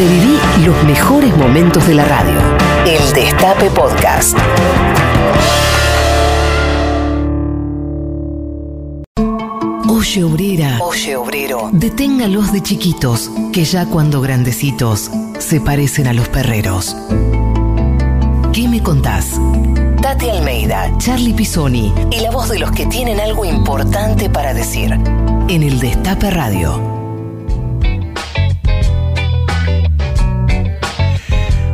Reviví los mejores momentos de la radio. El Destape Podcast. Oye obrera, oye obrero, deténgalos de chiquitos, que ya cuando grandecitos se parecen a los perreros. ¿Qué me contás? Tati Almeida, Charlie Pisoni y la voz de los que tienen algo importante para decir. En el Destape Radio.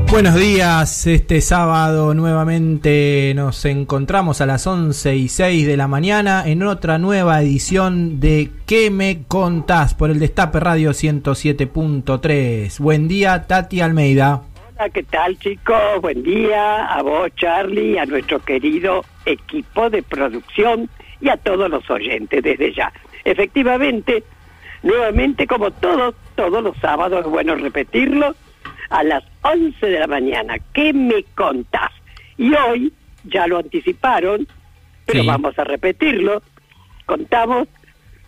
Buenos días, este sábado nuevamente nos encontramos a las 11 y 6 de la mañana en otra nueva edición de ¿Qué me contás? por el Destape Radio 107.3. Buen día, Tati Almeida. Hola, ¿qué tal chicos? Buen día a vos, Charlie, a nuestro querido equipo de producción y a todos los oyentes desde ya. Efectivamente, nuevamente como todos, todos los sábados, es bueno repetirlo, a las 11 de la mañana. ¿Qué me contás? Y hoy, ya lo anticiparon, pero Sí. vamos a repetirlo, contamos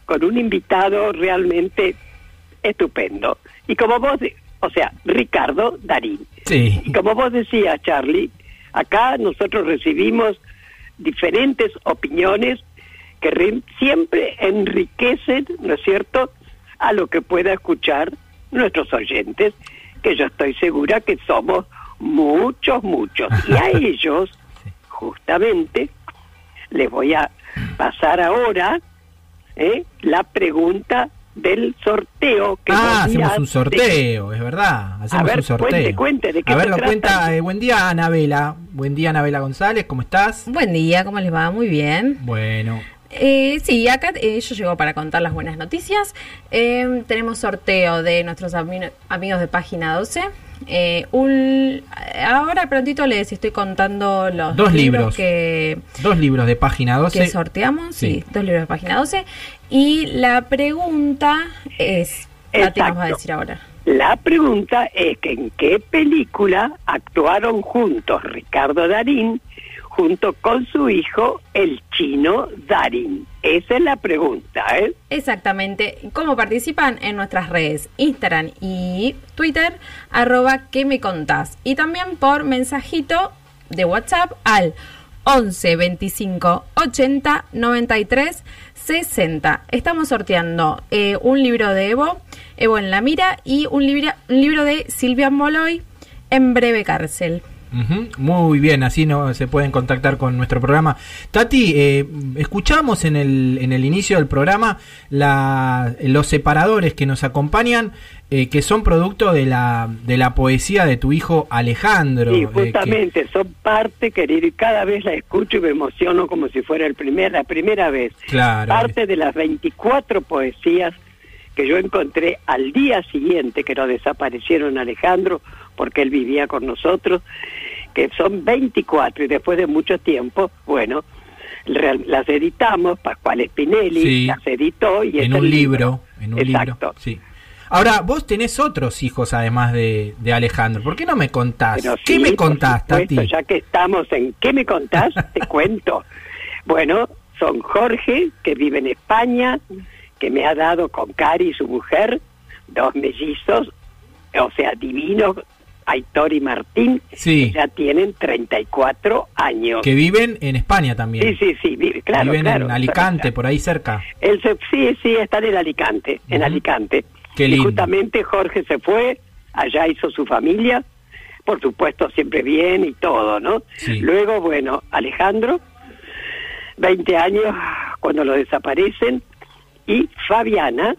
con un invitado realmente estupendo. Y como vos, o sea, Ricardo Darín. Sí. Y como vos decías, Charlie, acá nosotros recibimos diferentes opiniones que re- siempre enriquecen, ¿no es cierto?, a lo que pueda escuchar nuestros oyentes, que yo estoy segura que somos muchos, muchos. Y a ellos, justamente, les voy a pasar ahora ¿eh? la pregunta del sorteo. Que Ah, hacemos un de- sorteo, es verdad. Hacemos ver, un sorteo. cuente, cuente, ¿de qué A ver, lo trata? cuenta. eh, buen día, Anabela. Buen día, Anabela González. ¿Cómo estás? Buen día, ¿cómo les va? Muy bien. Bueno. Eh, sí, acá eh, yo llego para contar las buenas noticias. Eh, tenemos sorteo de nuestros ami- amigos de página 12. Eh, un, ahora prontito les estoy contando los Dos libros. que, Dos libros de página 12. que sorteamos. Sí. Sí. dos libros de página 12. Y la pregunta es... Tati nos va a Exacto. decir ahora. La pregunta es que en qué película actuaron juntos Ricardo Darín junto con su hijo el chino Darín. Esa es la pregunta, ¿eh? Exactamente. ¿Cómo participan? En nuestras redes Instagram y Twitter, arroba que me contás. Y también por mensajito de WhatsApp al 11 25 80 93 60. Estamos sorteando eh, un libro de Evo, Evo en la mira, y un, libro un libro de Silvia Moloy, En breve cárcel. Muy bien, así no se pueden contactar con nuestro programa. Tati, eh, escuchamos en el, en el inicio del programa la, los separadores que nos acompañan, eh, que son producto de la, de la poesía de tu hijo Alejandro. Sí, eh, que- justamente, son parte, querido, y cada vez la escucho y me emociono como si fuera el primer, la primera vez. Claro. Parte de las 24 poesías que yo encontré al día siguiente que nos desaparecieron Alejandro, porque él vivía con nosotros, que son 24 y después de mucho tiempo, bueno, las editamos, Pascual Spinelli Sí. las editó y en un libro. En un Exacto. libro. Sí. Ahora, vos tenés otros hijos además de, de Alejandro. ¿Por qué no me contás? Pero ¿Qué sí, me contás, supuesto, Tati? Ya que estamos en ¿Qué me contás? Te cuento. Bueno, son Jorge, que vive en España, que me ha dado con Cari, su mujer, dos mellizos, o sea, divinos, Aitor y Martín, Sí. que ya tienen 34 años. Que viven en España también. Sí, sí, sí, vive, claro, viven claro. en Alicante, por ahí cerca. Se, sí, sí, están en Alicante, en. Alicante. Qué y lindo. justamente Jorge se fue, allá hizo su familia, por supuesto siempre bien y todo, ¿no? Sí. Luego, bueno, Alejandro, 20 años cuando lo desaparecen, y Fabiana,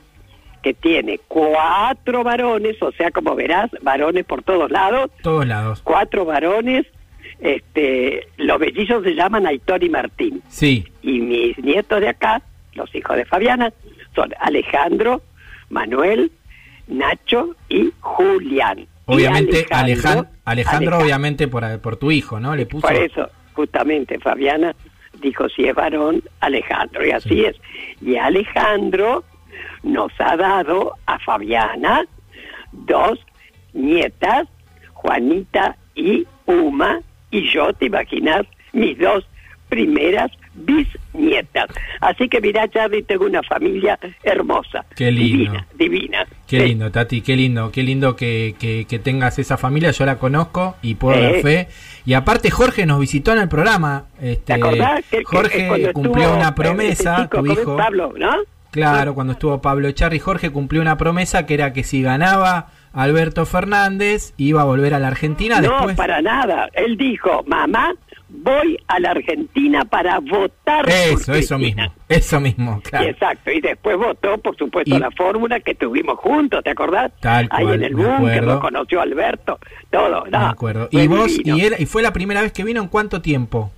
que tiene cuatro varones, o sea, como verás, varones por todos lados, Todos lados. cuatro varones, este, los mellizos se llaman Aitor y Martín Sí. y mis nietos de acá, los hijos de Fabiana, son Alejandro, Manuel, Nacho y Julián. Y Obviamente, Alejandro, Alejandro, Alejandro, obviamente por, por tu hijo, ¿no? Le puso. Por eso, justamente, Fabiana dijo, si es varón, Alejandro, y así Sí. es. Y Alejandro nos ha dado a Fabiana dos nietas, Juanita y Uma, y yo, te imaginas, mis dos primeras bisnietas. Así que mirá, Charlie, tengo una familia hermosa. Qué lindo. Divina, divina. Qué Sí. lindo, Tati, qué lindo, qué lindo que, que- que tengas esa familia. Yo la conozco y puedo dar Eh. fe. Y aparte, Jorge nos visitó en el programa. Este, ¿Te acordás? Que- Jorge cumplió una promesa, tu hijo. Pablo, ¿no? Claro, cuando estuvo Pablo Echarri, Jorge cumplió una promesa que era que si ganaba Alberto Fernández iba a volver a la Argentina. No, Después, para nada. Él dijo, mamá, voy a la Argentina para votar. por eso, eso Cristina". mismo, eso mismo, Y claro. Exacto, y después votó, por supuesto, Y- la fórmula que tuvimos juntos, ¿te acordás? Tal Ahí cual, en el búnker, acuerdo. lo conoció Alberto, todo, no, acuerdo. fue ¿Y vos? Y, era- ¿Y fue la primera vez que vino en cuánto tiempo?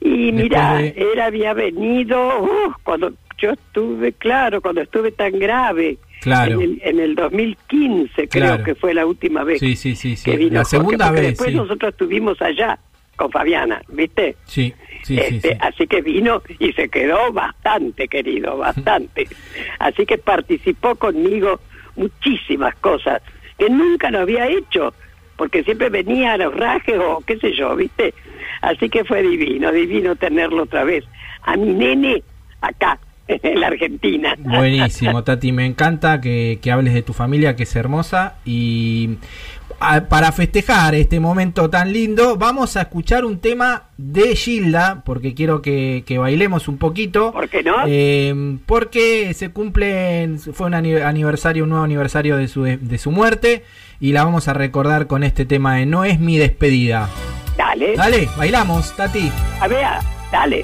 Y mira, de- él había venido uh, cuando yo estuve, claro, cuando estuve tan grave. Claro. En el, en el 2015, creo Claro. que fue la última vez Sí, sí, sí, sí. que vino La Jorge, segunda porque vez, Después nosotros estuvimos allá con Fabiana, ¿viste? Sí, Este, sí. Así que vino y se quedó bastante querido, bastante. así que participó conmigo muchísimas cosas que nunca lo había hecho, porque siempre venía a los rajes o qué sé yo, ¿viste? Así que fue divino, divino tenerlo otra vez. A mi nene acá, en la Argentina. Buenísimo, Tati, me encanta que, que hables de tu familia, que es hermosa. Y a- para festejar este momento tan lindo, vamos a escuchar un tema de Gilda, porque quiero que, que bailemos un poquito. ¿Por qué no? Eh, porque se cumple, fue un ani- aniversario, un nuevo aniversario de su, de su muerte. Y la vamos a recordar con este tema de No es mi despedida. Dale, Dale, bailamos, Tati. a ver, dale.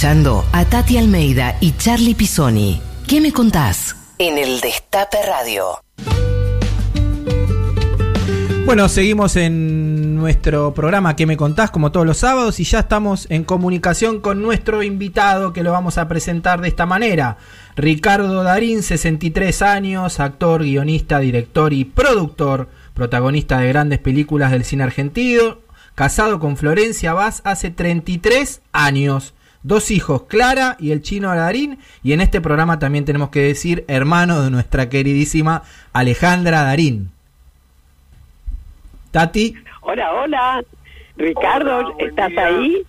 Escuchando a Tati Almeida y Charlie Pisoni. ¿Qué me contás? En el Destape Radio. Bueno, seguimos en nuestro programa que me contás como todos los sábados y ya estamos en comunicación con nuestro invitado que lo vamos a presentar de esta manera. Ricardo Darín, 63 años, actor, guionista, director y productor, protagonista de grandes películas del cine argentino, casado con Florencia Vaz hace 33 años. Dos hijos, Clara y el chino Darín. Y en este programa también tenemos que decir hermano de nuestra queridísima Alejandra Darín. Tati. Hola, hola. Ricardo, Hola, ¿estás día. ahí?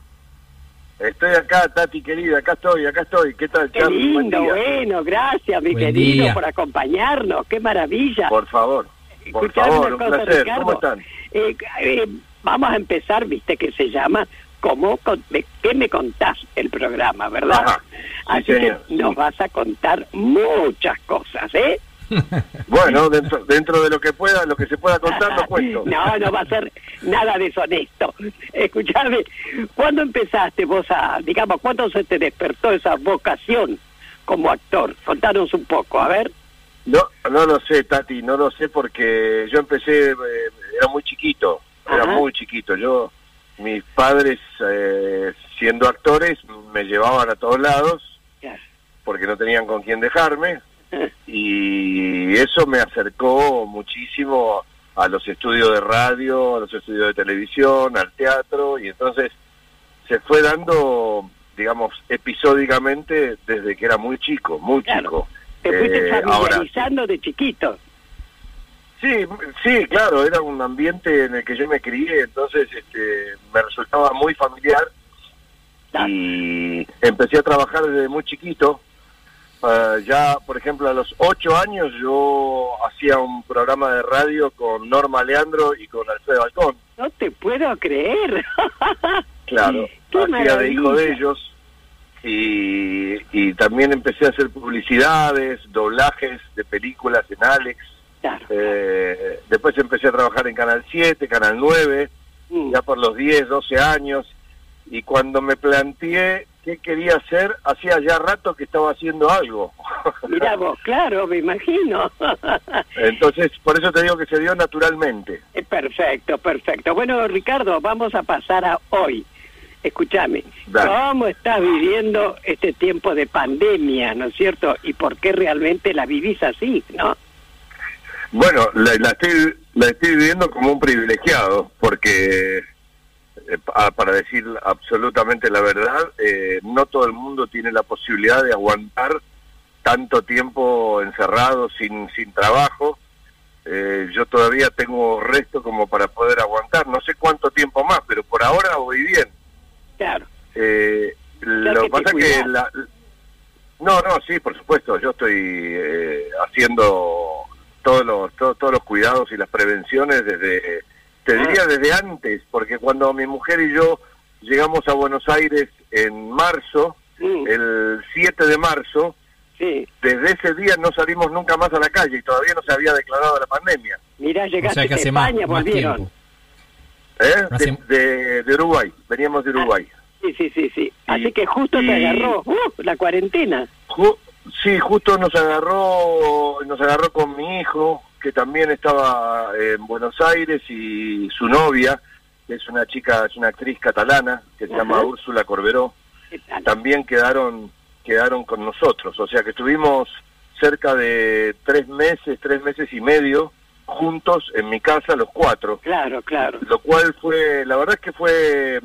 Estoy acá, Tati querida, acá estoy, acá estoy. ¿Qué tal, Qué Charlie? Buen lindo, día. bueno, gracias, mi Buen querido, día. por acompañarnos. Qué maravilla. Por favor, por Escuchame favor, una un cosa, placer. Ricardo. ¿Cómo están? Eh, eh, vamos a empezar, viste que se llama ¿Cómo con- de ¿Qué me contás? el programa, ¿verdad? Ajá. Sí, Así señor, que nos vas a contar muchas cosas, ¿eh? Bueno, dentro, dentro de lo que pueda, lo que se pueda contar, lo cuento. No, no va a ser nada deshonesto. Escuchame, ¿cuándo empezaste vos a, digamos, cuándo se te despertó esa vocación como actor? Contanos un poco, a ver. No, no lo sé, Tati, no lo sé porque yo empecé, eh, era muy chiquito, era muy chiquito. Yo, mis padres, eh, siendo actores, me llevaban a todos lados porque no tenían con quién dejarme y eso me acercó muchísimo a los estudios de radio, a los estudios de televisión, al teatro y entonces se fue dando, digamos, episódicamente desde que era muy chico, muy Claro. chico. Te fuiste Eh, ahora, de chiquito. Sí, sí, claro, era un ambiente en el que yo me crié, entonces este, me resultaba muy familiar y empecé a trabajar desde muy chiquito. Ah, ya, por ejemplo, a los ocho años yo hacía un programa de radio con Norma Leandro y con Alfredo Alcón. No te puedo creer. Claro, Qué hacía de hijo de ellos y, y también empecé a hacer publicidades, doblajes de películas en Alex. Claro. Eh, después empecé a trabajar en Canal 7, Canal 9, Mm. ya por los 10, 12 años. Y cuando me planteé qué quería hacer, hacía ya rato que estaba haciendo algo. Mirá vos, claro, me imagino. Entonces, por eso te digo que se dio naturalmente. Eh, Perfecto, perfecto. Bueno, Ricardo, vamos a pasar a hoy. Escúchame. ¿cómo estás viviendo este tiempo de pandemia, no es cierto? ¿Y por qué realmente la vivís así, no? Bueno, la, la estoy, la estoy viviendo como un privilegiado, porque, eh, pa- para decir absolutamente la verdad, eh, no todo el mundo tiene la posibilidad de aguantar tanto tiempo encerrado, sin, sin trabajo. Eh, yo todavía tengo resto como para poder aguantar, no sé cuánto tiempo más, pero por ahora voy bien. Claro. Eh, lo que pasa que la, no no sí por supuesto yo estoy eh, haciendo todos los to- todos los cuidados y las prevenciones desde te Ah. diría desde antes porque cuando mi mujer y yo llegamos a Buenos Aires en marzo el 7 de marzo sí. desde ese día no salimos nunca más a la calle y todavía no se había declarado la pandemia Mirá, O llegaste sea que de hace más, España, más volvieron. ¿eh? Hace- de, de- de Uruguay veníamos de Uruguay Sí, sí, sí, sí. Así que justo te y- agarró uh, la cuarentena. Ju- sí, justo nos agarró, nos agarró con mi hijo, que también estaba en Buenos Aires, y su novia, que es una chica, es una actriz catalana, que se Ajá. llama Úrsula Corberó, también quedaron, quedaron con nosotros. O sea que estuvimos cerca de tres meses, tres meses y medio, juntos en mi casa, los cuatro Claro, claro. lo cual fue, la verdad es que fue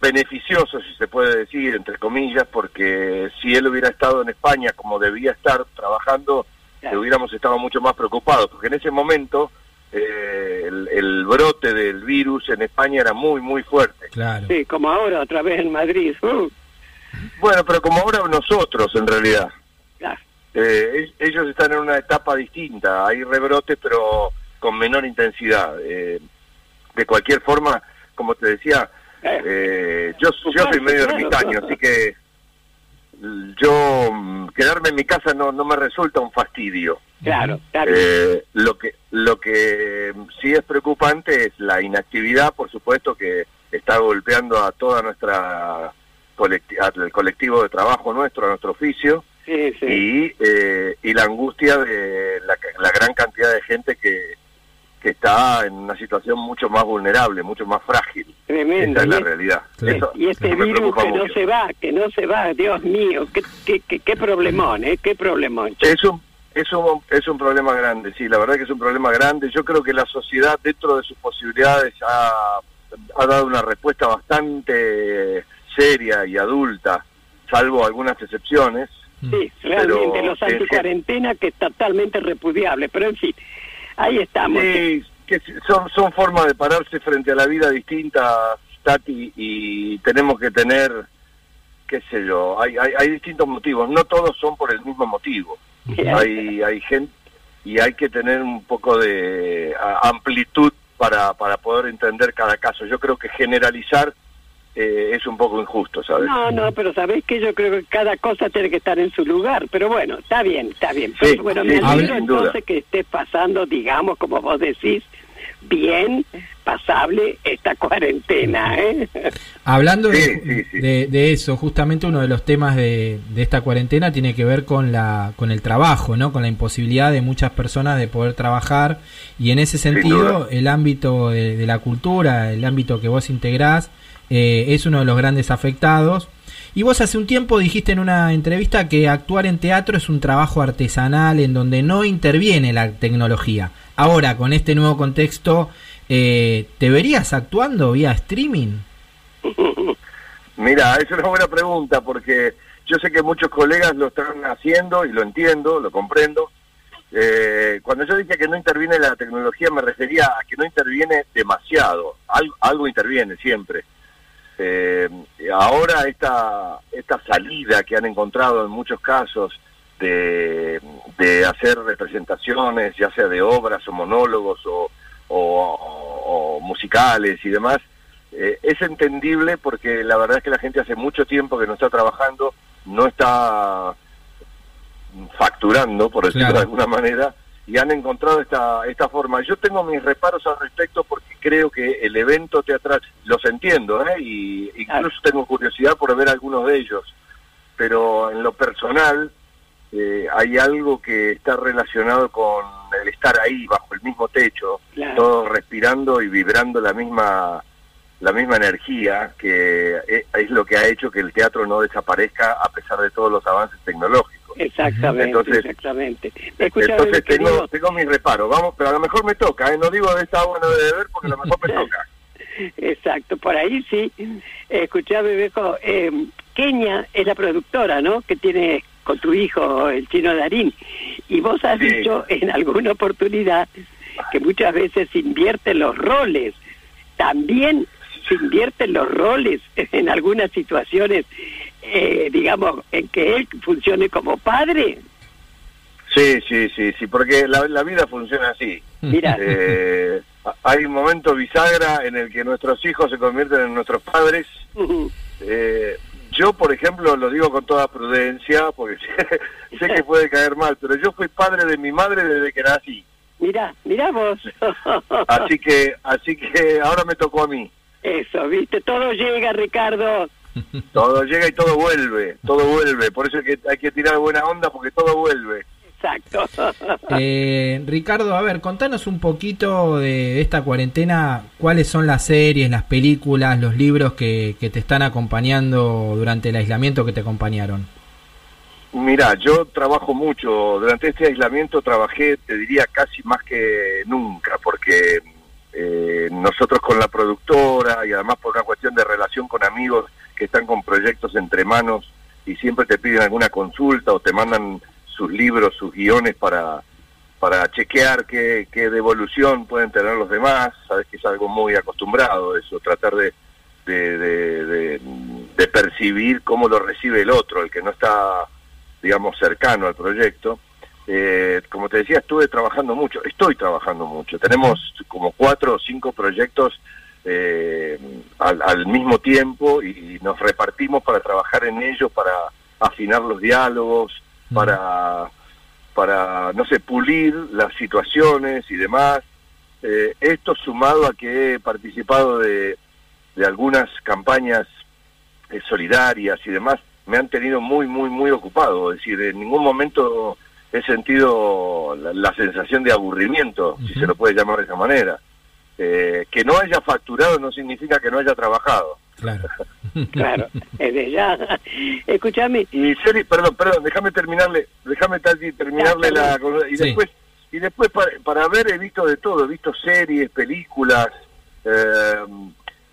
beneficioso, si se puede decir, entre comillas, porque si él hubiera estado en España como debía estar trabajando, Claro. hubiéramos estado mucho más preocupados, porque en ese momento eh, el, el brote del virus en España era muy, muy fuerte. Claro. Sí, como ahora otra vez en Madrid. Uh, Bueno, pero como ahora nosotros, en realidad. claro. Eh, ellos están en una etapa distinta, hay rebrotes pero con menor intensidad. Eh, de cualquier forma, como te decía, Eh, eh, yo, yo soy medio ermitaño, así que yo mm, quedarme en mi casa no, no me resulta un fastidio. claro, claro. Eh, lo que lo que mm, sí es preocupante es la inactividad, por supuesto, que está golpeando a toda nuestra colecti- al colectivo de trabajo nuestro, a nuestro oficio sí, sí. y, eh, y la angustia de la, la gran cantidad de gente que, que está en una situación mucho más vulnerable, mucho más frágil. Tremendo. Esa es la realidad. Eso- y este virus que no se va, que no se va, Dios mío, qué, qué, qué, qué problemón, ¿eh? Qué problemón. Es un, es, un, es un problema grande, sí, la verdad que es un problema grande. Yo creo que la sociedad, dentro de sus posibilidades, ha, ha dado una respuesta bastante seria y adulta, salvo algunas excepciones. Sí, realmente, Pero, los anticuarentena que es totalmente repudiable, pero en fin, ahí estamos. Sí, que son, son formas de pararse frente a la vida distintas, Tati, y tenemos que tener, qué sé yo, hay, hay, hay distintos motivos, no todos son por el mismo motivo. hay, hay gente y hay que tener un poco de amplitud para, para poder entender cada caso. Yo creo que generalizar eh, es un poco injusto, ¿sabes? No, no, pero sabés que yo creo que cada cosa tiene que estar en su lugar, pero bueno, está bien, está bien. Pero, bueno, sí, me sí, alegro sin duda. entonces que esté pasando, digamos, como vos decís, bien, pasable esta cuarentena, ¿eh? Hablando de, Sí, sí, sí. de- de eso, justamente uno de los temas de, de esta cuarentena tiene que ver con la con el trabajo, ¿no? Con la imposibilidad de muchas personas de poder trabajar y en ese sentido el ámbito de, de la cultura, el ámbito que vos integrás, eh, es uno de los grandes afectados. Y vos hace un tiempo dijiste en una entrevista que actuar en teatro es un trabajo artesanal en donde no interviene la tecnología. Ahora, con este nuevo contexto, eh, ¿te verías actuando vía streaming? Mira, es una buena pregunta porque yo sé que muchos colegas lo están haciendo y lo entiendo, lo comprendo. Eh, cuando yo dije que no interviene la tecnología me refería a que no interviene demasiado, algo, algo interviene siempre. Eh, ahora esta, esta salida que han encontrado en muchos casos de, de hacer representaciones, ya sea de obras o monólogos o, o- o musicales y demás, eh, es entendible porque la verdad es que la gente hace mucho tiempo que no está trabajando, no está facturando, por decirlo Claro. de alguna manera, y han encontrado esta, esta forma. Yo tengo mis reparos al respecto porque creo que el evento teatral, los entiendo, ¿eh? y incluso tengo curiosidad por ver algunos de ellos, pero en lo personal eh, hay algo que está relacionado con el estar ahí bajo el mismo techo, Claro. todos respirando y vibrando la misma la misma energía que e- es lo que ha hecho que el teatro no desaparezca a pesar de todos los avances tecnológicos. Exactamente, Entonces- exactamente. Entonces tengo, tengo mis reparos, vamos, pero a lo mejor me toca, ¿eh? no digo de esta no de beber porque a lo mejor me toca. Exacto, por ahí sí. Escuchame, viejo, eh, Kenia es la productora, ¿no? Que tiene con tu hijo, el chino Darín. Y vos has Sí. dicho en alguna oportunidad que muchas veces invierten los roles. También se invierten los roles en algunas situaciones, eh, digamos, en que él funcione como padre. Sí, sí, sí, sí, porque la, la vida funciona así. Mira, Eh, hay un momento bisagra en el que nuestros hijos se convierten en nuestros padres. Eh, yo, por ejemplo, lo digo con toda prudencia, porque sé, sé que puede caer mal, pero yo fui padre de mi madre desde que nací. mira, mira vos. Así que, así que ahora me tocó a mí. Eso, viste, todo llega, Ricardo. Todo llega y todo vuelve, todo vuelve. Por eso es que hay que tirar buena onda porque todo vuelve. Exacto. Eh, Ricardo, a ver, contanos un poquito de esta cuarentena, cuáles son las series, las películas, los libros que, que te están acompañando durante el aislamiento que te acompañaron. Mira, yo trabajo mucho. Durante este aislamiento trabajé, te diría, casi más que nunca, porque eh, nosotros con la productora y además por una cuestión de relación con amigos que están con proyectos entre manos y siempre te piden alguna consulta o te mandan sus libros, sus guiones para, para chequear qué, qué devolución pueden tener los demás. Sabes que es algo muy acostumbrado eso, tratar de, de, percibir cómo lo recibe el otro, el que no está, digamos, cercano al proyecto. Eh, como te decía, estuve trabajando mucho, estoy trabajando mucho. Tenemos como cuatro o cinco proyectos eh, al, al mismo tiempo y nos repartimos para trabajar en ellos, para afinar los diálogos, para, para, no sé, pulir las situaciones y demás. Eh, esto sumado a que he participado de, de algunas campañas eh, solidarias y demás, me han tenido muy, muy, muy ocupado. Es decir, en ningún momento he sentido la, la sensación de aburrimiento, si se lo puede llamar de esa manera. Eh, que no haya facturado no significa que no haya trabajado. Claro. Claro, es de ya. Escúchame, Y Seri, perdón, perdón, déjame terminarle, déjame terminarle Ya, la. Y Sí. después, y después para, para ver he visto de todo, he visto series, películas, eh,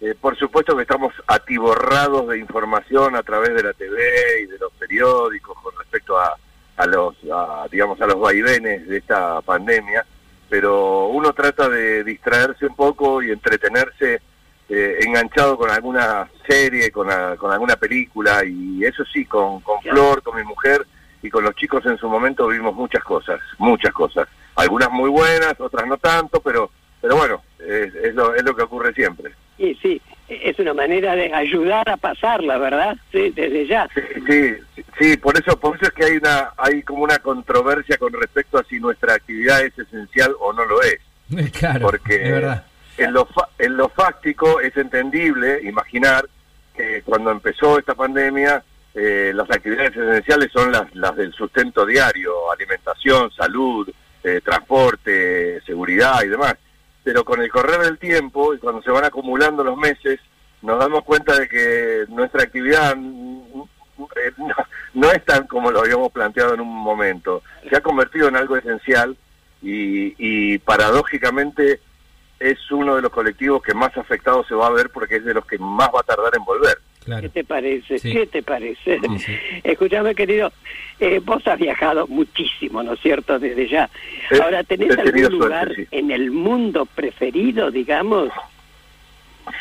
eh, por supuesto que estamos atiborrados de información a través de la TV y de los periódicos con respecto a, a los, a, digamos, a los vaivenes de esta pandemia, pero uno trata de distraerse un poco y entretenerse eh, enganchado con alguna serie, con, a- con alguna película, y eso sí, con, con. Flor, con mi mujer y con los chicos en su momento vimos muchas cosas, muchas cosas. Algunas muy buenas, otras no tanto, pero pero bueno, es, es, lo, es lo que ocurre siempre. Y sí, es una manera de ayudar a pasarla, ¿verdad? Sí, desde ya. Sí, sí, sí, por eso, por eso es que hay una, hay como una controversia con respecto a si nuestra actividad es esencial o no lo es. claro. porque es verdad. en lo, fa- en lo fáctico es entendible imaginar que cuando empezó esta pandemia eh, las actividades esenciales son las, las del sustento diario, alimentación, salud, eh, transporte, seguridad y demás. Pero con el correr del tiempo y cuando se van acumulando los meses, nos damos cuenta de que nuestra actividad no, no es tan como lo habíamos planteado en un momento. Se ha convertido en algo esencial y, y paradójicamente es uno de los colectivos que más afectado se va a ver porque es de los que más va a tardar en volver. Claro. ¿Qué te parece? Sí. ¿Qué te parece? Sí, sí. Escúchame, querido, eh, vos has viajado muchísimo, ¿no es cierto? Desde ya. He- Ahora, ¿tenés algún suerte, lugar sí. en el mundo preferido, digamos?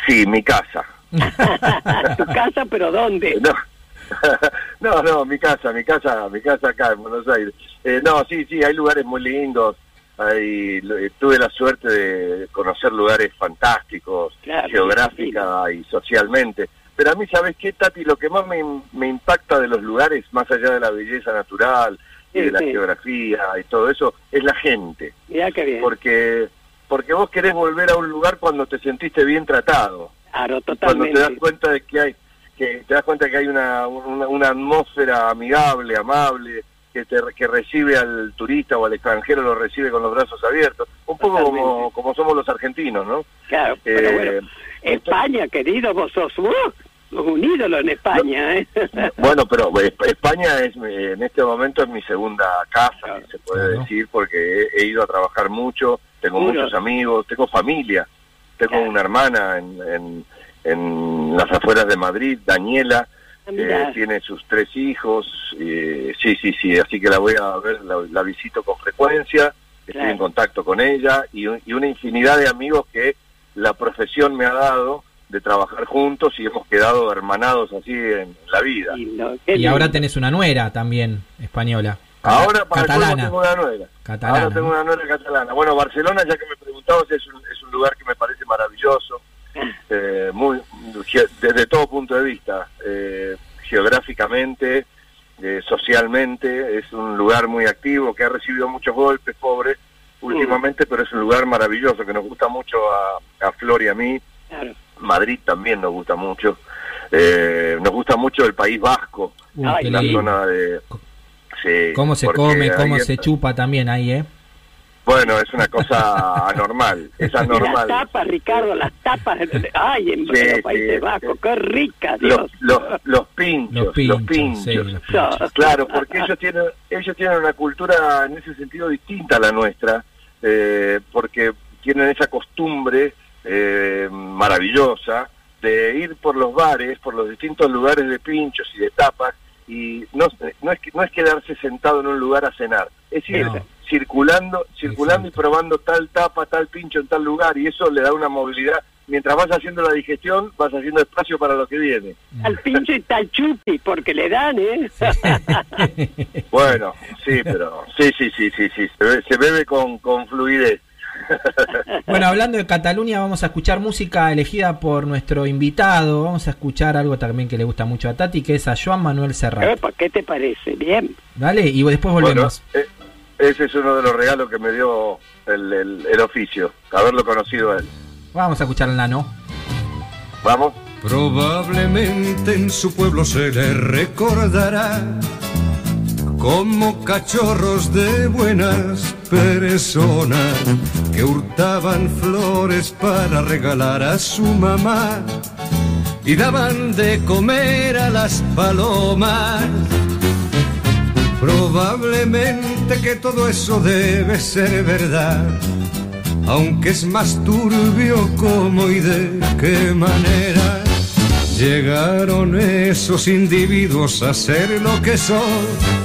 Sí, mi casa. tu casa, pero ¿dónde? No. no, no, mi casa, mi casa, mi casa acá en Buenos Aires. Eh, no, sí, sí, hay lugares muy lindos. Hay, eh, tuve la suerte de conocer lugares fantásticos, Claro, geográfica y socialmente. Pero a mí, ¿sabes qué, Tati? Lo que más me, me impacta de los lugares, más allá de la belleza natural y Sí, de la sí. geografía y todo eso, es la gente. Mirá qué bien. Porque porque vos querés volver a un lugar cuando te sentiste bien tratado. Claro, cuando totalmente. te das cuenta de que hay que te das cuenta que hay una, una, una atmósfera amigable, amable, que te, que recibe al turista o al extranjero lo recibe con los brazos abiertos, un poco como, como somos los argentinos, ¿no? Claro, pero Eh, bueno. España, querido, vos sos uh, sos un ídolo en España, ¿eh? Bueno, pero eh, España es en este momento es mi segunda casa, Claro. se puede Claro. decir, porque he, he ido a trabajar mucho, tengo muchos amigos, tengo familia, tengo Claro. una hermana en, en, en las afueras de Madrid, Daniela, Ah, eh, tiene sus tres hijos, eh, sí, sí, sí, así que la voy a ver, la, la visito con frecuencia, estoy Claro. en contacto con ella y, un- y una infinidad de amigos que la profesión me ha dado de trabajar juntos y hemos quedado hermanados así en la vida. Y ahora tenés una nuera también española. Ahora para catalana. tengo una nuera. Catalana, Ahora tengo una nuera catalana. Bueno, Barcelona, ya que me preguntabas, es un, es un lugar que me parece maravilloso, eh, muy desde todo punto de vista, eh, geográficamente, eh, socialmente, es un lugar muy activo que ha recibido muchos golpes, pobre, últimamente, pero es un lugar maravilloso que nos gusta mucho a, a Flor y a mí. Claro. Madrid también nos gusta mucho. Eh, nos gusta mucho el País Vasco, Uy, Ay, qué la lindo. zona de... sí, Cómo se come, cómo se chupa también ahí, ¿eh? Bueno, es una cosa anormal, es Y las anormal. tapas, Ricardo, las tapas. Ay, en Sí, los Países sí. Bajos, qué rica, Dios. Los, los, los pinchos, Los pinchos, sí, los pinchos. Claro, porque ellos tienen, ellos tienen una cultura en ese sentido distinta a la nuestra, eh, porque tienen esa costumbre eh, maravillosa de ir por los bares, por los distintos lugares de pinchos y de tapas, y no, no, es, que- no es quedarse sentado en un lugar a cenar, es ir No. circulando, circulando y probando tal tapa, tal pincho en tal lugar, y eso le da una movilidad. Mientras vas haciendo la digestión, vas haciendo espacio para lo que viene. Al pinche y tal chupi, porque le dan, ¿eh? Bueno, sí, pero sí, sí, sí, sí, sí, se, be- se bebe con, con fluidez. Bueno, hablando de Cataluña, vamos a escuchar música elegida por nuestro invitado. Vamos a escuchar algo también que le gusta mucho a Tati, que es a Joan Manuel Serrat. Epa, ¿Qué te parece? Bien. Dale, y después volvemos. eh, ese es uno de los regalos que me dio el, el, el oficio, haberlo conocido a él. Vamos a escuchar al nano. ¿Vamos? Probablemente en su pueblo se le recordará como cachorros de buenas personas que hurtaban flores para regalar a su mamá y daban de comer a las palomas. Probablemente que todo eso debe ser verdad, aunque es más turbio cómo y de qué manera llegaron esos individuos a ser lo que son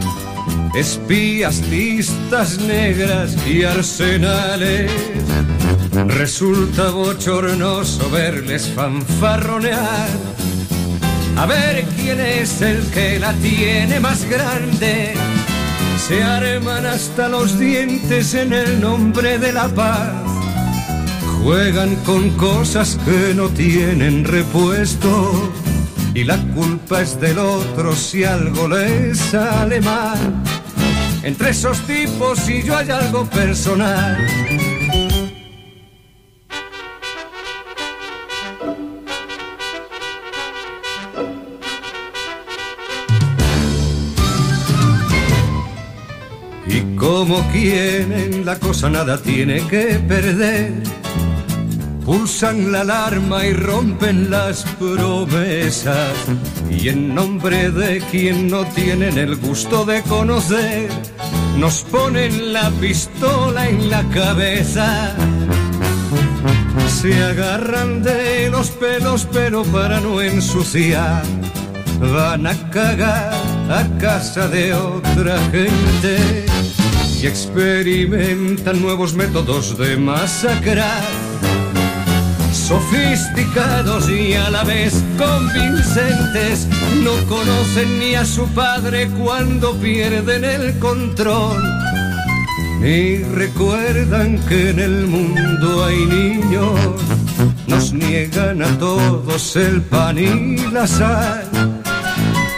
espías, listas negras y arsenales. Resulta bochornoso verles fanfarronear. A ver quién es el que la tiene más grande. Se arman hasta los dientes en el nombre de la paz. Juegan con cosas que no tienen repuesto. Y la culpa es del otro si algo les sale mal entre esos tipos y yo hay algo personal. Y como quieren la cosa nada tiene que perder. Pulsan la alarma y rompen las promesas. Y en nombre de quien no tienen el gusto de conocer, nos ponen la pistola en la cabeza. Se agarran de los pelos pero para no ensuciar, van a cagar a casa de otra gente. Y experimentan nuevos métodos de masacrar sofisticados y a la vez convincentes, no conocen ni a su padre cuando pierden el control, ni recuerdan que en el mundo hay niños, nos niegan a todos el pan y la sal.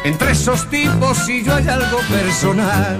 Entre esos tipos y yo hay algo personal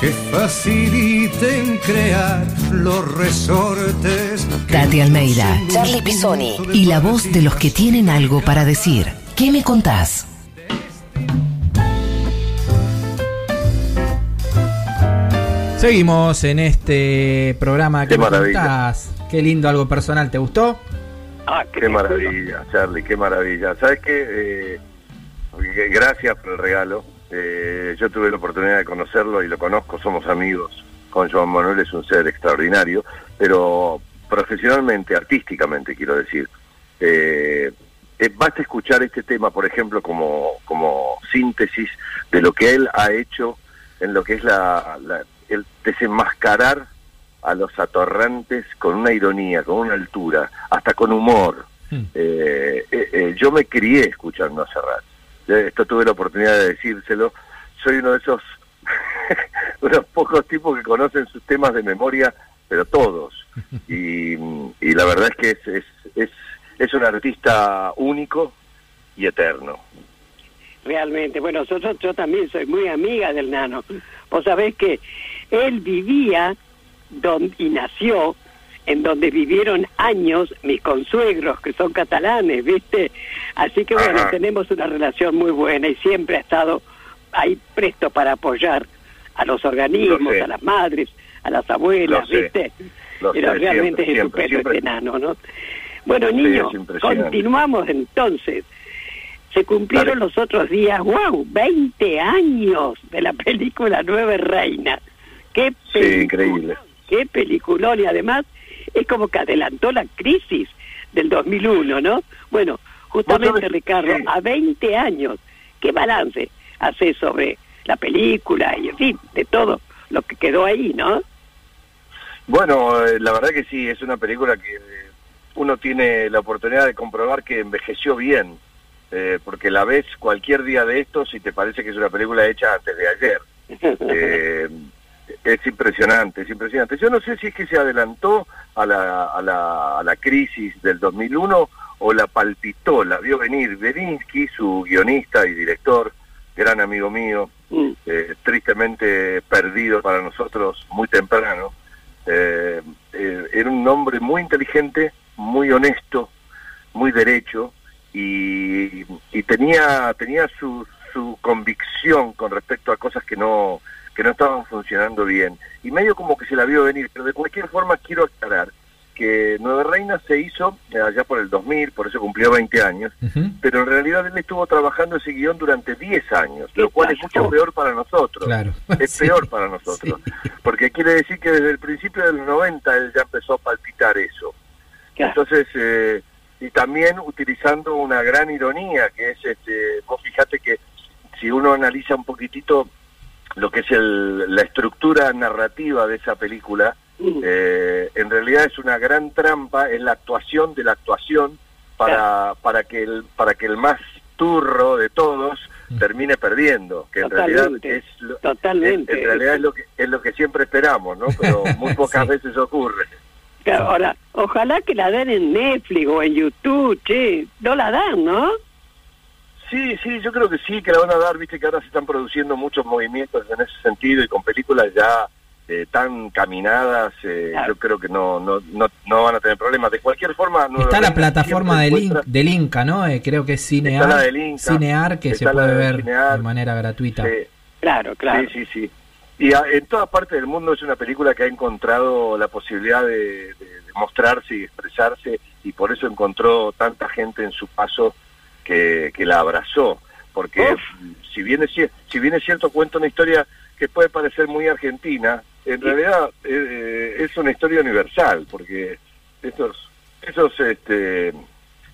que faciliten crear los resortes. Tati Almeida, Charlie Pisoni y la voz de los que tienen algo para decir. ¿Qué me contás? Seguimos en este programa Qué que contás. Qué lindo algo personal, ¿te gustó? Ah, Qué maravilla, Charlie, qué maravilla. ¿Sabes qué? Eh, gracias por el regalo. Eh, yo tuve la oportunidad de conocerlo y lo conozco, somos amigos. Con Joan Manuel es un ser extraordinario, pero profesionalmente, artísticamente, quiero decir. Eh, eh, basta escuchar este tema, por ejemplo, como, como síntesis de lo que él ha hecho en lo que es la, la- el desenmascarar a los atorrantes con una ironía, con una altura, hasta con humor. Hmm. Eh, eh, yo me crié escuchando a Serrat. Esto tuve la oportunidad de decírselo. Soy uno de esos, unos pocos tipos que conocen sus temas de memoria, pero todos. y, y la verdad es que es, es, es, es un artista único y eterno. Realmente, bueno, nosotros, yo también soy muy amiga del nano. Vos sabés que él vivía donde, y nació en donde vivieron años mis consuegros, que son catalanes, ¿viste? Así que bueno, Ajá. tenemos una relación muy buena y siempre ha estado ahí presto para apoyar a los organismos, Lo a las madres, a las abuelas, Lo. ¿viste? Lo Pero sé, realmente siempre, es estupendo siempre. este nano, ¿no? Bueno, niños, continuamos entonces. Se cumplieron Dale. los otros días, wow, 20 años de la película Nueva Reina. Qué Sí, película, increíble. Qué peliculón y además es como que adelantó la crisis del 2001, ¿no? Bueno, justamente Ricardo, a 20 años, ¿qué balance hace sobre la película y en fin, de todo lo que quedó ahí, ¿no? Bueno, eh, la verdad que sí, es una película que uno tiene la oportunidad de comprobar que envejeció bien, eh, porque la ves cualquier día de estos y te parece que es una película hecha antes de ayer. Eh, es impresionante, es impresionante. Yo no sé si es que se adelantó a la, a la, a la crisis del 2001 o la palpitó, la vio venir. Berinsky, su guionista y director, gran amigo mío, Mm. eh, tristemente perdido para nosotros muy temprano. Eh, eh, era un hombre muy inteligente, muy honesto, muy derecho y, y tenía tenía su, su convicción con respecto a cosas que no que no estaban funcionando bien y medio como que se la vio venir pero de cualquier forma quiero aclarar que Nueva Reina se hizo eh, allá por el 2000 por eso cumplió 20 años pero en realidad él estuvo trabajando ese guion durante 10 años, ¿Qué lo cual es mucho peor para nosotros. Claro. Es Sí. peor para nosotros. Porque quiere decir que desde el principio de los 90 él ya empezó a palpitar eso. Claro. Entonces, eh, y también utilizando una gran ironía, que es, este, vos fíjate que si uno analiza un poquitito lo que es el, la estructura narrativa de esa película, Mm. eh, en realidad es una gran trampa en la actuación de la actuación para, para que el para que el más turro de todos termine perdiendo que en realidad es lo, totalmente. en, en realidad es lo que es lo que siempre esperamos no pero muy pocas Sí. veces ocurre Ahora, ojalá que la den en Netflix o en YouTube, che, no la dan, ¿no? Sí, sí, yo creo que sí, que la van a dar, viste que ahora se están produciendo muchos movimientos en ese sentido y con películas ya eh, tan caminadas, eh, Claro. yo creo que no, no, no, no van a tener problemas. De cualquier forma... Nueva Está la plataforma del, Inca, ¿no? Eh, creo que es Cinear. Está la del Inca, Cinear que se puede ver Cinear. de manera gratuita. Claro, claro. Sí, sí, sí. Y a- en todas partes del mundo es una película que ha encontrado la posibilidad de, de- de mostrarse y expresarse y por eso encontró tanta gente en su paso que, que la abrazó. Porque Uf. si bien, es, si bien es cierto, cuenta una historia que puede parecer muy argentina, en realidad eh, es una historia universal, porque esos, esos, este,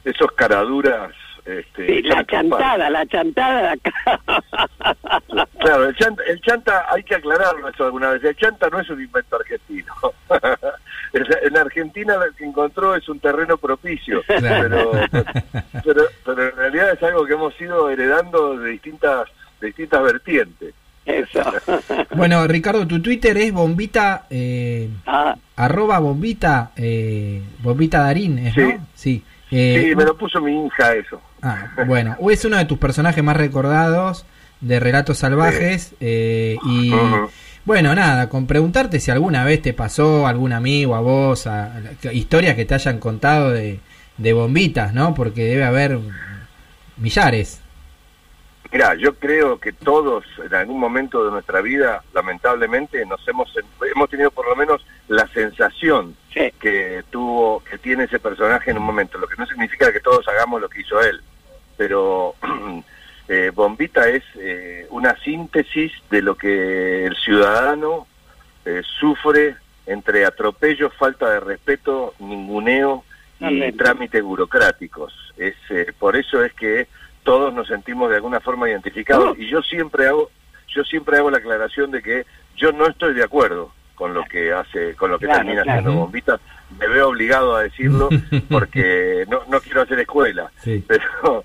esos caraduras... Este, Sí, la chantada, la chantada de acá. Claro, el chanta, el chanta, hay que aclararlo eso alguna vez, el chanta no es un invento argentino. En- en Argentina lo que encontró es un terreno propicio, pero, pero, pero en realidad es algo que hemos ido heredando de distintas, de distintas vertientes. Eso. Bueno, Ricardo, tu Twitter es bombita, eh, Ah, arroba bombita, eh, bombita Darín, ¿es, Sí. ¿no? Sí. Eh, Sí, me lo puso mi hija eso. Ah, bueno, o es uno de tus personajes más recordados de Relatos Salvajes eh, y bueno, nada, con preguntarte si alguna vez te pasó algún amigo a vos, a, a- historias que te hayan contado de, de bombitas, ¿no? Porque debe haber millares. Mira, yo creo que todos en algún momento de nuestra vida, lamentablemente, nos hemos hemos tenido por lo menos la sensación sí. que tuvo, que tiene ese personaje en un momento, lo que no significa que todos hagamos lo que hizo él, pero eh, Bombita es eh, una síntesis de lo que el ciudadano eh, sufre entre atropellos, falta de respeto, ninguneo y trámites burocráticos. Es eh, por eso es que todos nos sentimos de alguna forma identificados Oh. y yo siempre hago yo siempre hago la aclaración de que yo no estoy de acuerdo con lo que hace con lo que Claro, termina claro. haciendo Bombita me veo obligado a decirlo porque no, no quiero hacer escuela Sí. pero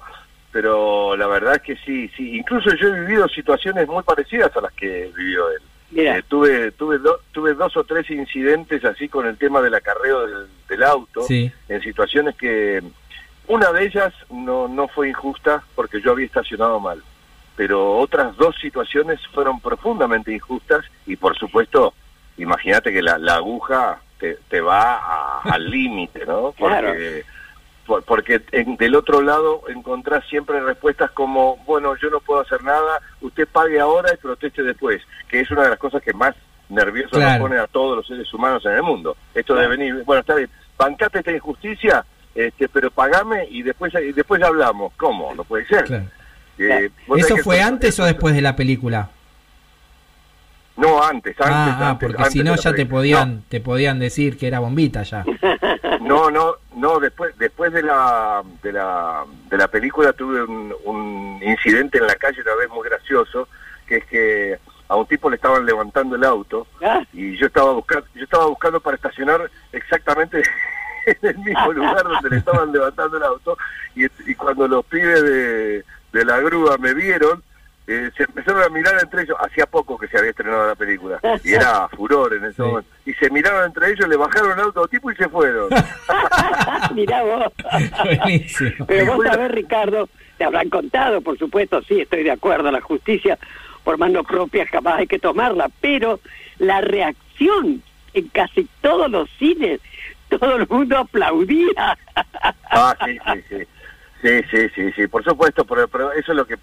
pero la verdad es que sí sí. Incluso yo he vivido situaciones muy parecidas a las que vivió él. Eh, tuve tuve tuve dos o tres incidentes así con el tema del acarreo del, del auto en situaciones que una de ellas no no fue injusta porque yo había estacionado mal pero otras dos situaciones fueron profundamente injustas y por supuesto imagínate que la, la aguja te, te va al límite no porque porque del otro lado encontrás siempre respuestas como, bueno, yo no puedo hacer nada, usted pague ahora y proteste después, que es una de las cosas que más nervioso nos pone a todos los seres humanos en el mundo. Esto de venir, bueno, está bien, bancate esta injusticia, este, pero pagame y después y después hablamos. ¿Cómo? No puede ser. Eh, ¿Eso fue antes o después de la película? No, antes, antes. Ah, ah porque si no ya te podían, te podían decir que era bombita ya. No, no, no. Después, después de la, de la, de la película tuve un, incidente en la calle una vez muy gracioso, que es que a un tipo le estaban levantando el auto ah. y yo estaba buscando, yo estaba buscando para estacionar exactamente en el mismo lugar donde le estaban levantando el auto y, y cuando los pibes de, de la grúa me vieron eh, se empezaron a mirar entre ellos, hacía poco que se había estrenado la película, y era furor en ese momento, y se miraron entre ellos, le bajaron el auto tipo y se fueron. Mirá vos. Pero vos sabés, Ricardo, te habrán contado, por supuesto, sí, estoy de acuerdo, la justicia por mano propia jamás hay que tomarla, pero la reacción en casi todos los cines, todo el mundo aplaudía. ah, sí, sí, sí. Sí, sí, sí, sí, por supuesto, pero, pero eso es lo que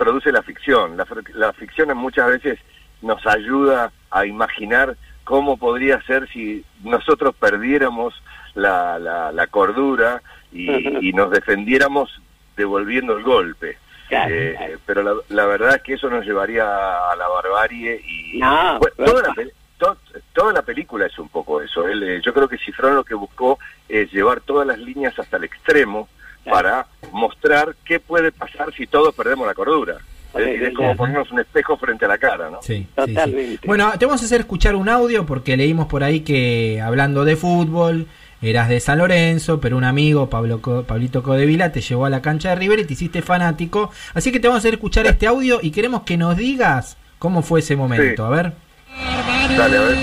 produce la ficción. La, la ficción muchas veces nos ayuda a imaginar cómo podría ser si nosotros perdiéramos la, la, cordura y, nos defendiéramos devolviendo el golpe. Eh, pero la, la, verdad es que eso nos llevaría a la barbarie y toda, la, toda la película es un poco eso. Eh, yo creo que Cifrón lo que buscó es llevar todas las líneas hasta el extremo para mostrar qué puede pasar si todos perdemos la cordura. Es decir, es como ponernos un espejo frente a la cara, ¿no? Sí, Totalmente. Bueno, te vamos a hacer escuchar un audio porque leímos por ahí que hablando de fútbol, eras de San Lorenzo, pero un amigo, Pablo Pablito Codevila, te llevó a la cancha de River y te hiciste fanático. Así que te vamos a hacer escuchar este audio y queremos que nos digas cómo fue ese momento. A ver. Dale, a ver.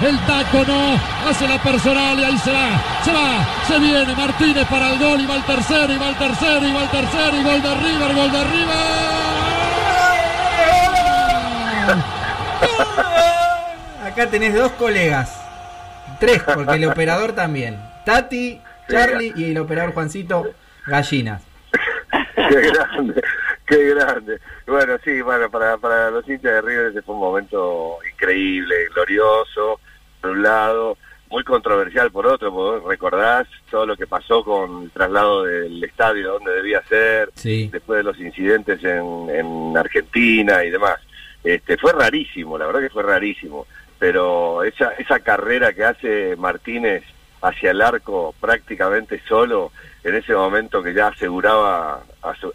El taco no. Hace la personal y ahí se va. Se va. Se viene Martínez para el gol. Y va el tercero. Y va el tercero. Y va el tercero. Y gol de River. Gol de River. Acá tenés dos colegas. Tres, porque el operador también. Tati, Charlie y el operador Juancito Gallinas. Qué grande, qué grande. Bueno, sí, bueno, para, para los hinchas de River ese fue un momento increíble, glorioso por un lado, muy controversial por otro, vos recordás todo lo que pasó con el traslado del estadio donde debía ser, después de los incidentes en, en Argentina y demás. Este, fue rarísimo, la verdad que fue rarísimo, pero esa, esa carrera que hace Martínez hacia el arco prácticamente solo, en ese momento que ya aseguraba,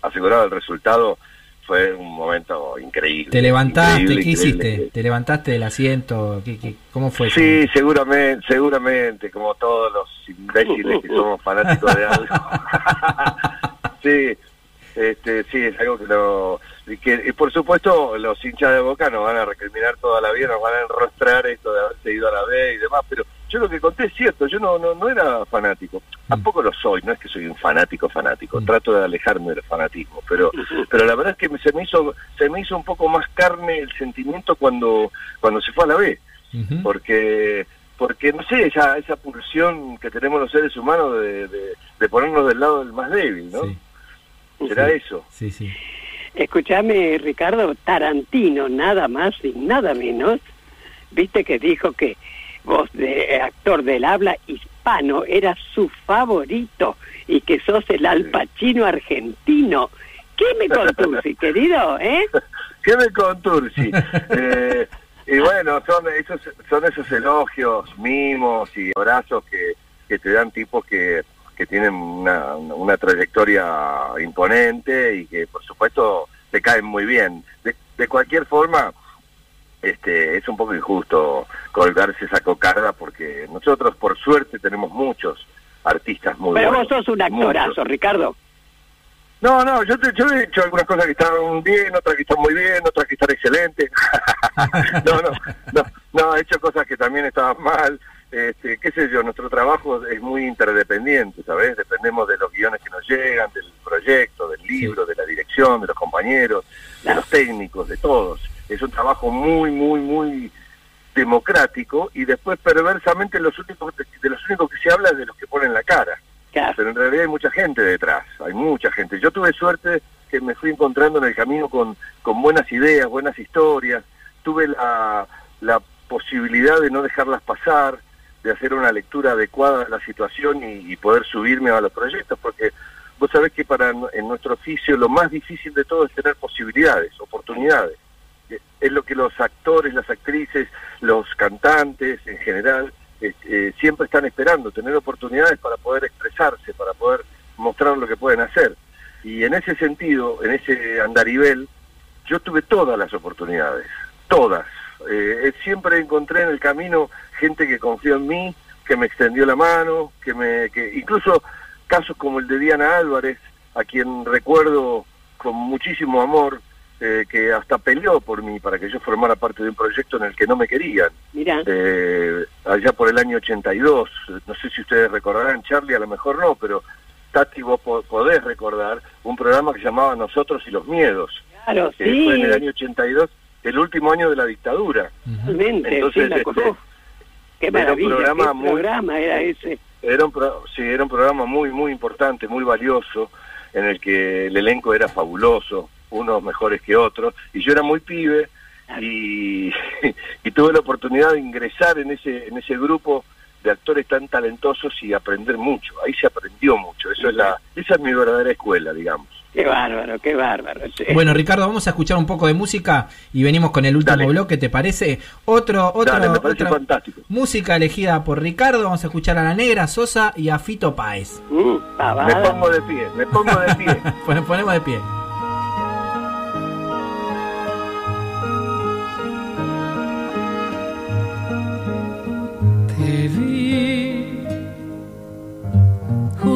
aseguraba el resultado, fue un momento increíble. ¿Te levantaste? ¿Qué hiciste? ¿Te levantaste del asiento? ¿Qué, cómo fue? Sí, seguramente, seguramente, como todos los imbéciles que somos fanáticos de algo. sí, este, sí, es algo que. Que, y por supuesto, los hinchas de Boca nos van a recriminar toda la vida, nos van a enrostrar esto de haberse ido a la B y demás, pero yo lo que conté es cierto, yo no, no, no era fanático, mm. tampoco lo soy, no es que soy un fanático fanático, mm. trato de alejarme del fanatismo, pero, pero la verdad es que se me hizo, se me hizo un poco más carne el sentimiento cuando, cuando se fue a la B, porque porque no sé, esa, esa pulsión que tenemos los seres humanos de, de, ponernos del lado del más débil, ¿no? ¿Será eso? Sí, sí. Escúchame, Ricardo, Tarantino, nada más y nada menos, viste que dijo que vos de actor del habla hispano era su favorito y que sos el alpachino argentino. ¿Qué me contursi, querido? ¿Eh? ¿Qué me contursi? eh, y bueno, son esos, son esos elogios, mimos y abrazos que, que te dan tipos que, que tienen una, una trayectoria imponente y que por supuesto te caen muy bien. De, de cualquier forma, este, es un poco injusto colgarse esa cocarda porque nosotros por suerte tenemos muchos artistas muy Pero buenos. vos sos un actorazo, Ricardo. No, no, yo, te, yo he hecho algunas cosas que están bien, otras que están muy bien, otras que están excelentes. no, no, no, no, he hecho cosas que también estaban mal. Este, qué sé yo, nuestro trabajo es muy interdependiente, ¿sabes? Dependemos de los guiones que nos llegan, del proyecto, del libro, de la dirección, de los compañeros, de los técnicos, de todos. Es un trabajo muy, muy, muy democrático y después perversamente los únicos, de los únicos que se habla es de los que ponen la cara. Pero en realidad hay mucha gente detrás, hay mucha gente. Yo tuve suerte que me fui encontrando en el camino con, con buenas ideas, buenas historias. Tuve la, la posibilidad de no dejarlas pasar, de hacer una lectura adecuada de la situación y, poder subirme a los proyectos, porque vos sabés que para en nuestro oficio lo más difícil de todo es tener posibilidades, oportunidades. Eh, es lo que los actores, las actrices, los cantantes en general eh, siempre están esperando, tener oportunidades para poder expresarse, para poder mostrar lo que pueden hacer. Y en ese sentido, en ese andarivel, yo tuve todas las oportunidades, todas. Eh, siempre encontré en el camino gente que confió en mí, que me extendió la mano, que me, que incluso casos como el de Diana Álvarez, a quien recuerdo con muchísimo amor, eh, que hasta peleó por mí para que yo formara parte de un proyecto en el que no me querían. Eh, allá por el año 82, no sé si ustedes recordarán, Charlie a lo mejor no, pero Tati vos podés recordar un programa que se llamaba Nosotros y los Miedos. Claro, que Fue en el año 82, el último año de la dictadura. Entonces, este, Qué maravilla, programa qué programa era ese. Era un, sí, era un programa muy, muy importante, muy valioso, en el que el elenco era fabuloso unos mejores que otros, y yo era muy pibe y, y tuve la oportunidad de ingresar en ese, en ese grupo de actores tan talentosos y aprender mucho. Ahí se aprendió mucho. Eso es la, esa es mi verdadera escuela, digamos. Qué bárbaro, qué bárbaro. Bueno, Ricardo, vamos a escuchar un poco de música y venimos con el último bloque, ¿te parece? Otro, otro, me parece fantástico. Música elegida por Ricardo, vamos a escuchar a La Negra Sosa y a Fito Páez. Mm, me pongo de pie, me pongo de pie. Ponemos de pie.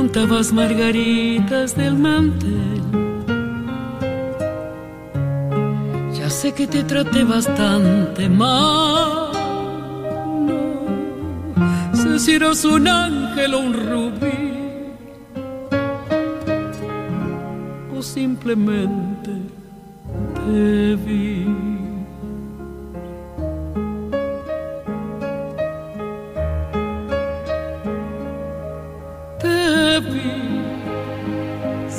Juntabas margaritas del mantel. Ya sé que te traté bastante mal. No sé si eras un ángel o un rubí. O simplemente te vi.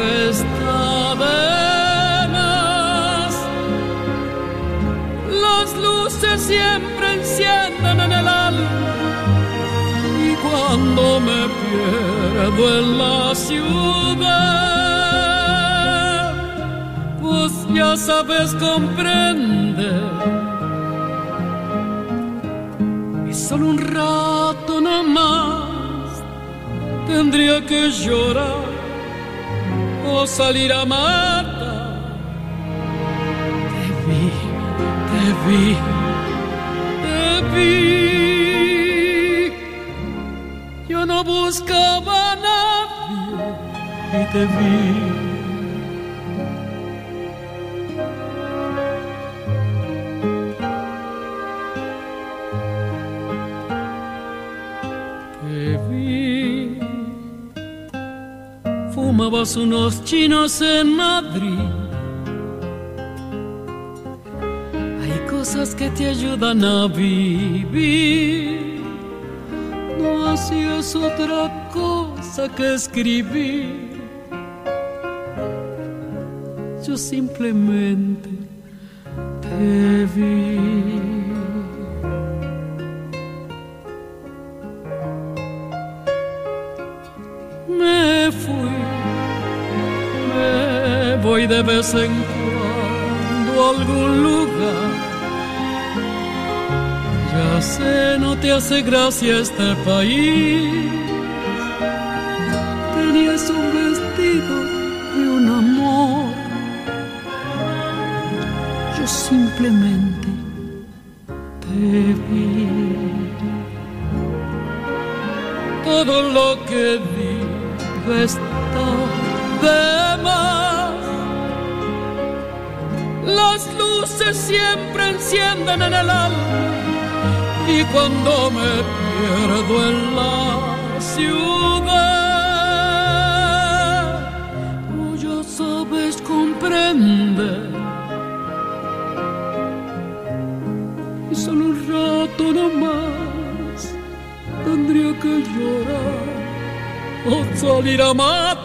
esta venas. Las luces siempre encienden en el alma y cuando me pierdo en la ciudad, pues ya sabes comprender. Y solo un rato nomás tendría que llorar salir a matar. Te vi, te vi, te vi. Yo no buscaba a nadie y te vi. Unos chinos en Madrid. Hay cosas que te ayudan a vivir. No hacías otra cosa que escribir. Yo simplemente te vi. De vez en cuando algún lugar. Ya sé, no te hace gracia este país. Tenías un vestido de un amor. Yo simplemente te vi. Todo lo que digo está Las luces siempre encienden en el alma y cuando me pierdo en la ciudad, tú ya sabes comprender. Y solo un rato nomás tendría que llorar o salir a matar.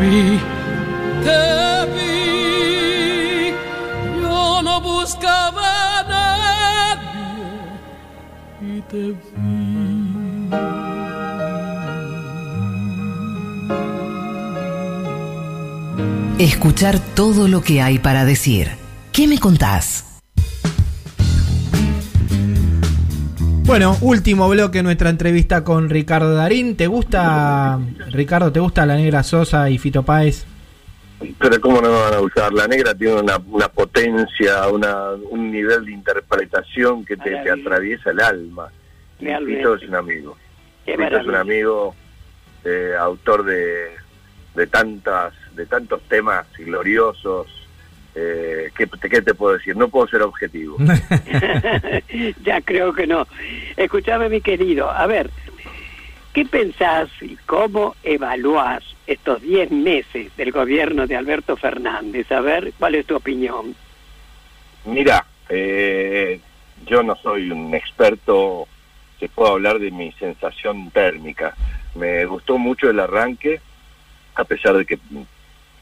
Vi, te vi. Yo no buscaba a nadie y te vi. Escuchar todo lo que hay para decir. ¿Qué me contás? Bueno, último bloque de nuestra entrevista con Ricardo Darín. ¿Te gusta, Ricardo, te gusta la negra Sosa y Fito Páez? Pero cómo no me van a gustar, la negra tiene una, una potencia, una, un nivel de interpretación que te, te atraviesa el alma. Y. Fito es un amigo. Fito es un amigo, eh, autor de, de tantas, de tantos temas gloriosos. Eh, ¿qué, ¿Qué te puedo decir? No puedo ser objetivo. ya creo que no. Escúchame, mi querido. A ver, ¿qué pensás y cómo evaluás estos 10 meses del gobierno de Alberto Fernández? A ver, ¿cuál es tu opinión? Mira, eh, yo no soy un experto que puedo hablar de mi sensación térmica. Me gustó mucho el arranque, a pesar de que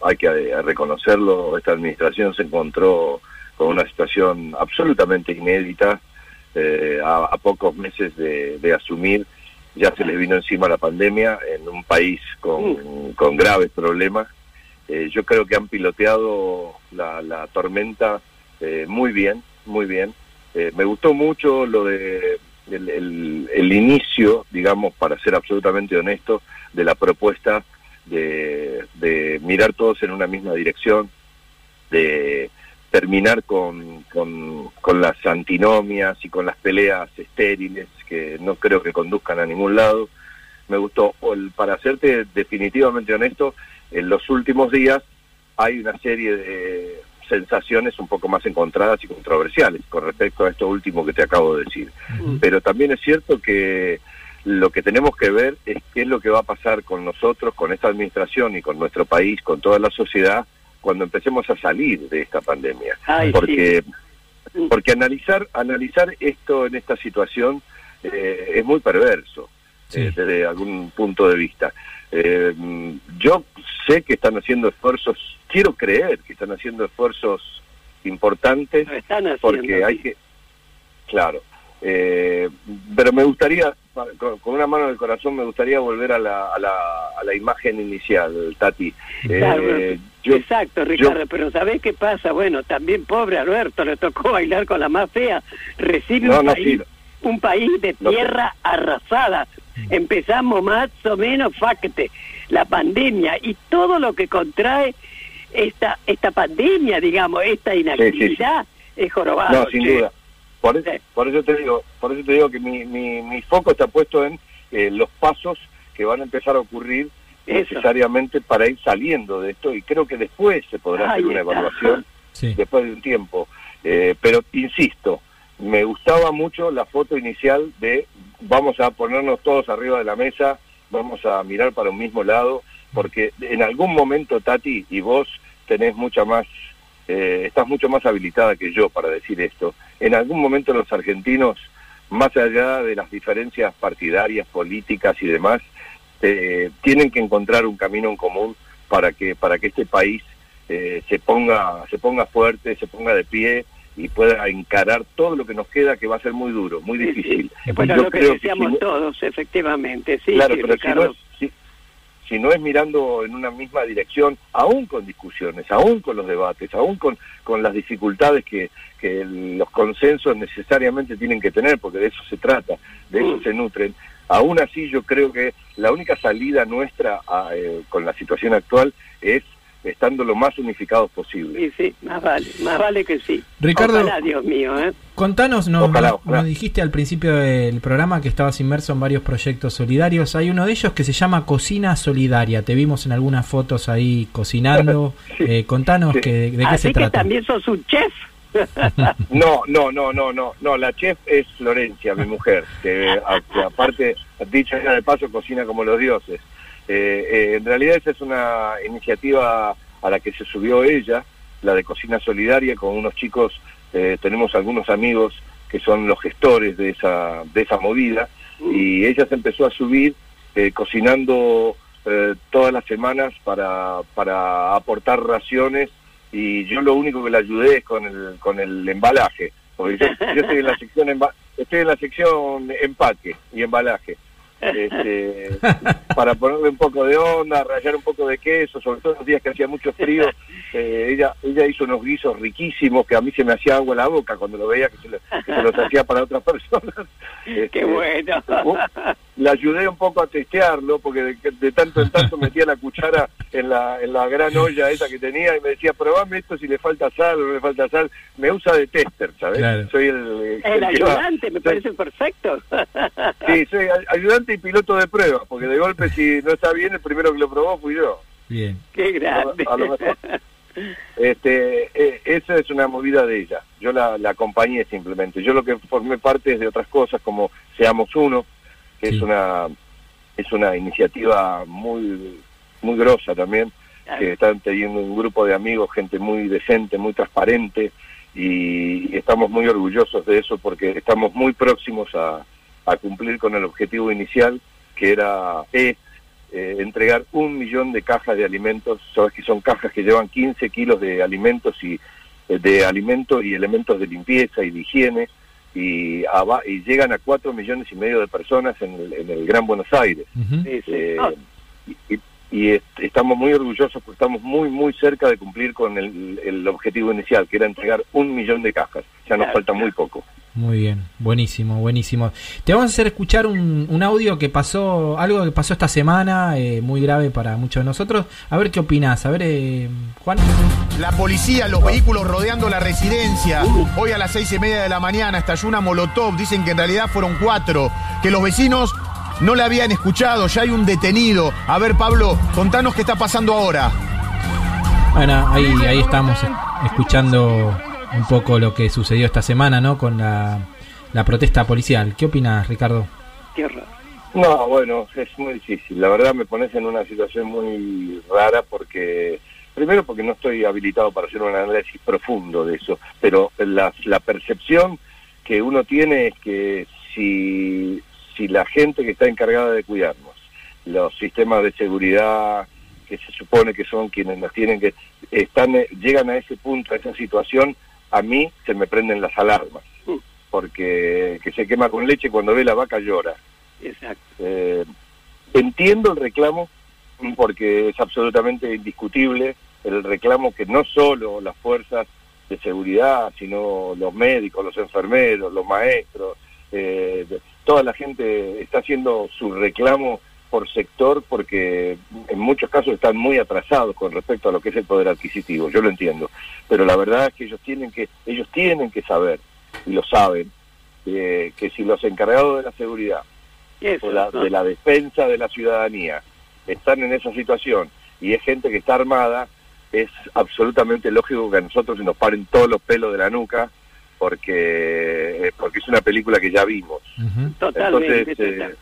hay que eh, reconocerlo, esta administración se encontró con una situación absolutamente inédita eh, a, a pocos meses de, de asumir. Ya se les vino encima la pandemia en un país con, con graves problemas. Eh, yo creo que han piloteado la, la tormenta eh, muy bien, muy bien. Me gustó mucho lo de el, el- el inicio, digamos, para ser absolutamente honesto, de la propuesta de, de mirar todos en una misma dirección, de terminar con, con, con las antinomias y con las peleas estériles que no creo que conduzcan a ningún lado. Me gustó, para serte definitivamente honesto, en los últimos días hay una serie de sensaciones un poco más encontradas y controversiales con respecto a esto último que te acabo de decir. Pero también es cierto que lo que tenemos que ver es qué es lo que va a pasar con nosotros, con esta administración y con nuestro país, con toda la sociedad, cuando empecemos a salir de esta pandemia. Ay, porque sí. porque analizar analizar esto en esta situación eh, es muy perverso eh, desde algún punto de vista. Eh, yo sé que están haciendo esfuerzos, quiero creer que están haciendo esfuerzos importantes Lo están haciendo. porque hay que, claro, eh, pero me gustaría, con, una mano en el corazón, me gustaría volver a la, a la, a la imagen inicial, Tati. Eh, yo- Exacto, Ricardo, yo- pero ¿sabés qué pasa? Bueno, también pobre Alberto, le tocó bailar con la más fea. Recibe No, un, no, país, sí. un país de tierra arrasada. Empezamos más o menos, fácate, la pandemia y todo lo que contrae esta esta pandemia, digamos, esta inactividad, es jorobado. No, sin che. duda. Por eso, por eso te digo, por eso te digo que mi, mi, mi foco está puesto en eh, los pasos que van a empezar a ocurrir Eso. necesariamente para ir saliendo de esto y creo que después se podrá Ahí hacer una está. evaluación Sí. después de un tiempo. Eh, pero insisto, me gustaba mucho la foto inicial de vamos a ponernos todos arriba de la mesa, vamos a mirar para un mismo lado, porque en algún momento, Tati, y vos tenés mucha más, eh, estás mucho más habilitada que yo para decir esto, en algún momento los argentinos, más allá de las diferencias partidarias, políticas y demás, eh, tienen que encontrar un camino en común para que para que este país eh, se ponga se ponga fuerte, se ponga de pie y pueda encarar todo lo que nos queda que va a ser muy duro, muy difícil. sí. Bueno, Yo lo que deseamos si todos, efectivamente. Sí, claro, sí, pero si no, es, si, no es mirando en una misma dirección, aún con discusiones, aún con los debates, aún con, con las dificultades que, que el- los consensos necesariamente tienen que tener, porque de eso se trata, de eso Mm. se nutren. Aún así, yo creo que la única salida nuestra a, eh, con la situación actual es estando lo más unificados posible. Sí, sí, más vale, más vale que sí. Ricardo- Ojalá, Dios mío, ¿eh? Contanos, nos, Ojalá, nos- ojalá. nos dijiste al principio del programa que estabas inmerso en varios proyectos solidarios. Hay uno de ellos que se llama Cocina Solidaria. Te vimos en algunas fotos ahí cocinando. Sí. Eh, contanos Sí. que, de qué Así se que trata. también sos un chef. No, no, no, no, no, no, la chef es Florencia, mi mujer, que, a- que aparte, dicho sea de paso, cocina como los dioses. Eh, eh, en realidad esa es una iniciativa a la que se subió ella, la de Cocina Solidaria, con unos chicos, eh, tenemos algunos amigos que son los gestores de esa, de esa movida, y ella se empezó a subir cocinando todas las semanas para, para aportar raciones y yo lo único que le ayudé es con el, con el embalaje, porque yo, yo estoy en la sección estoy en la sección empaque y embalaje. Este, para ponerle un poco de onda, rayar un poco de queso, sobre todo los días que hacía mucho frío, eh, ella ella hizo unos guisos riquísimos que a mí se me hacía agua en la boca cuando lo veía que se, lo- que se los hacía para otras personas. Qué Este, bueno. uh, le ayudé un poco a testearlo porque de, de tanto en tanto metía la cuchara en la, en la gran olla esa que tenía y me decía, probame esto si le falta sal o no le falta sal. Me usa de tester, ¿sabes? Claro. Soy el, El que va- ayudante, me soy- parece perfecto. Sí, soy ay- ayudante y piloto de prueba, porque de golpe si no está bien, el primero que lo probó fui yo. Bien. Qué grande. A lo mejor. Este, eh, esa es una movida de ella. Yo la, la acompañé simplemente. Yo lo que formé parte es de otras cosas como Seamos Uno, que Sí. es una es una iniciativa muy muy grosa también, que están teniendo un grupo de amigos, gente muy decente, muy transparente, y, y estamos muy orgullosos de eso porque estamos muy próximos a, a cumplir con el objetivo inicial, que era es, eh, entregar un millón de cajas de alimentos, sabes que son cajas que llevan 15 kilos de alimentos y eh, de alimentos y elementos de limpieza y de higiene y, llegan a cuatro millones y medio de personas en el, en el Gran Buenos Aires. Eh, Ah, y, y est- estamos muy orgullosos porque estamos muy, muy cerca de cumplir con el, el objetivo inicial, que era entregar un millón de cajas. Ya nos Claro, falta claro. muy poco. Muy bien, buenísimo, buenísimo. Te vamos a hacer escuchar un, un audio que pasó, algo que pasó esta semana, eh, muy grave para muchos de nosotros. A ver qué opinás. A ver, eh, Juan. La policía, los vehículos rodeando la residencia. Hoy a las seis y media de la mañana estalló una molotov. Dicen que en realidad fueron cuatro. Que los vecinos no la habían escuchado. Ya hay un detenido. A ver, Pablo, contanos qué está pasando ahora. Bueno, ahí, ahí estamos escuchando un poco lo que sucedió esta semana, ¿no? Con la, la protesta policial. ¿Qué opinas, Ricardo? horror. No, bueno, es muy difícil. La verdad me pones en una situación muy rara porque, primero porque no estoy habilitado para hacer un análisis profundo de eso, pero la, la percepción que uno tiene es que si, si la gente que está encargada de cuidarnos, los sistemas de seguridad que se supone que son quienes nos tienen que, están, eh, llegan a ese punto, a esa situación, a mí se me prenden las alarmas, Mm. porque que se quema con leche cuando ve la vaca llora. Exacto. Eh, entiendo el reclamo porque es absolutamente indiscutible el reclamo que no solo las fuerzas de seguridad, sino los médicos, los enfermeros, los maestros, eh, toda la gente está haciendo su reclamo por sector porque en muchos casos están muy atrasados con respecto a lo que es el poder adquisitivo, yo lo entiendo, pero la verdad es que ellos tienen que ellos tienen que saber y lo saben eh, que si los encargados de la seguridad Eso, de la, ¿no? de la defensa de la ciudadanía están en esa situación y es gente que está armada, es absolutamente lógico que a nosotros se nos paren todos los pelos de la nuca porque, eh, porque es una película que ya vimos. Ujú. Totalmente. Entonces, eh,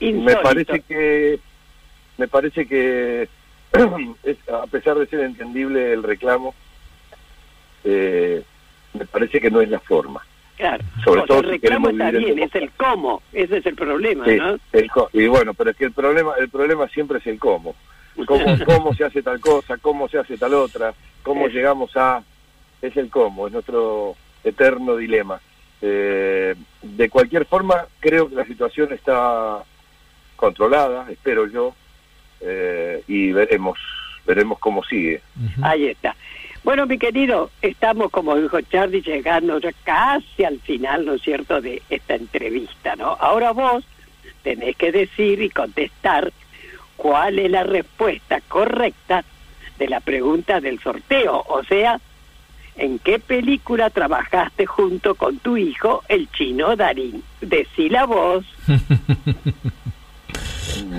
me parece que me parece que es, a pesar de ser entendible el reclamo, eh, me parece que no es la forma. Claro. sobre todo el si reclamo está bien, es el cómo. Ese es el problema, Sí, ¿no? el y bueno, pero es que el problema, el problema siempre es el cómo. cómo, cómo se hace tal cosa, cómo se hace tal otra, cómo Es- llegamos a... Es el cómo, es nuestro eterno dilema. Eh, de cualquier forma, creo que la situación está controlada, espero yo, eh, y veremos, veremos cómo sigue. Ahí está. Bueno, mi querido, estamos, como dijo Charlie, llegando ya casi al final, ¿no es cierto?, de esta entrevista, ¿no? Ahora vos tenés que decir y contestar cuál es la respuesta correcta de la pregunta del sorteo, o sea, ¿en qué película trabajaste junto con tu hijo, el chino Darín? Decí la voz.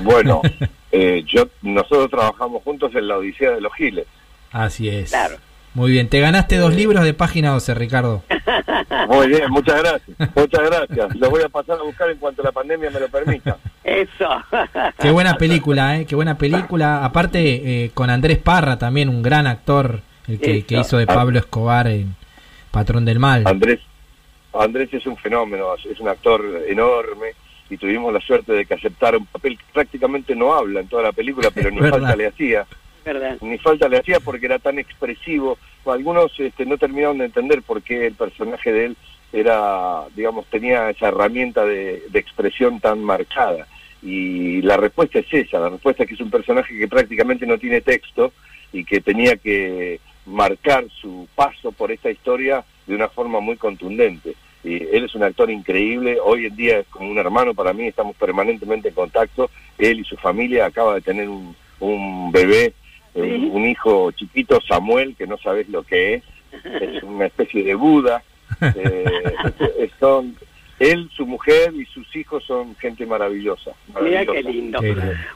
Bueno, eh, yo nosotros trabajamos juntos en la Odisea de los Giles. Así es. Claro. Muy bien, te ganaste dos libros de página 12, Ricardo. Muy bien, muchas gracias, muchas gracias. Los voy a pasar a buscar en cuanto la pandemia me lo permita. Eso. Qué buena película, ¿eh? Qué buena película. Aparte, eh, con Andrés Parra también, un gran actor, el que, que hizo de Pablo Escobar en Patrón del Mal. Andrés, Andrés es un fenómeno, es un actor enorme y tuvimos la suerte de que aceptara un papel que prácticamente no habla en toda la película, pero ni falta le hacía. ¿Verdad? Ni falta le hacía porque era tan expresivo. Algunos este, no terminaron de entender por qué el personaje de él era, digamos, tenía esa herramienta de, de expresión tan marcada. Y la respuesta es esa, la respuesta es que es un personaje que prácticamente no tiene texto y que tenía que marcar su paso por esta historia de una forma muy contundente. Él es un actor increíble, hoy en día es como un hermano para mí, estamos permanentemente en contacto, él y su familia acaba de tener un, un bebé, eh, un hijo chiquito, Samuel, que no sabes lo que es, es una especie de Buda, eh, son, él, su mujer y sus hijos son gente maravillosa. Mira maravillosa. qué lindo.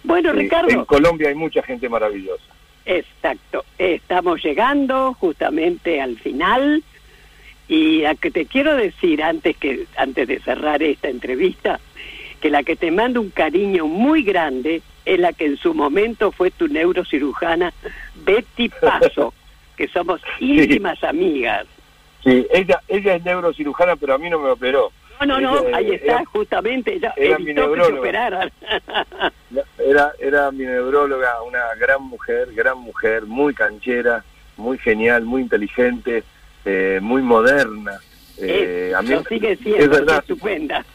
Bueno, Ricardo. En Colombia hay mucha gente maravillosa. Exacto. Estamos llegando justamente al final y a que te quiero decir antes que antes de cerrar esta entrevista que la que te manda un cariño muy grande es la que en su momento fue tu neurocirujana Betty Paso, que somos íntimas amigas. Sí, ella, ella es neurocirujana, pero a mí no me operó. No, no, no, ahí está, era- justamente, ella era mi neuróloga. Era, era mi neuróloga, una gran mujer, gran mujer, muy canchera, muy genial, muy inteligente, eh, muy moderna. Eh, a mí sigue es siendo, verdad, estupenda.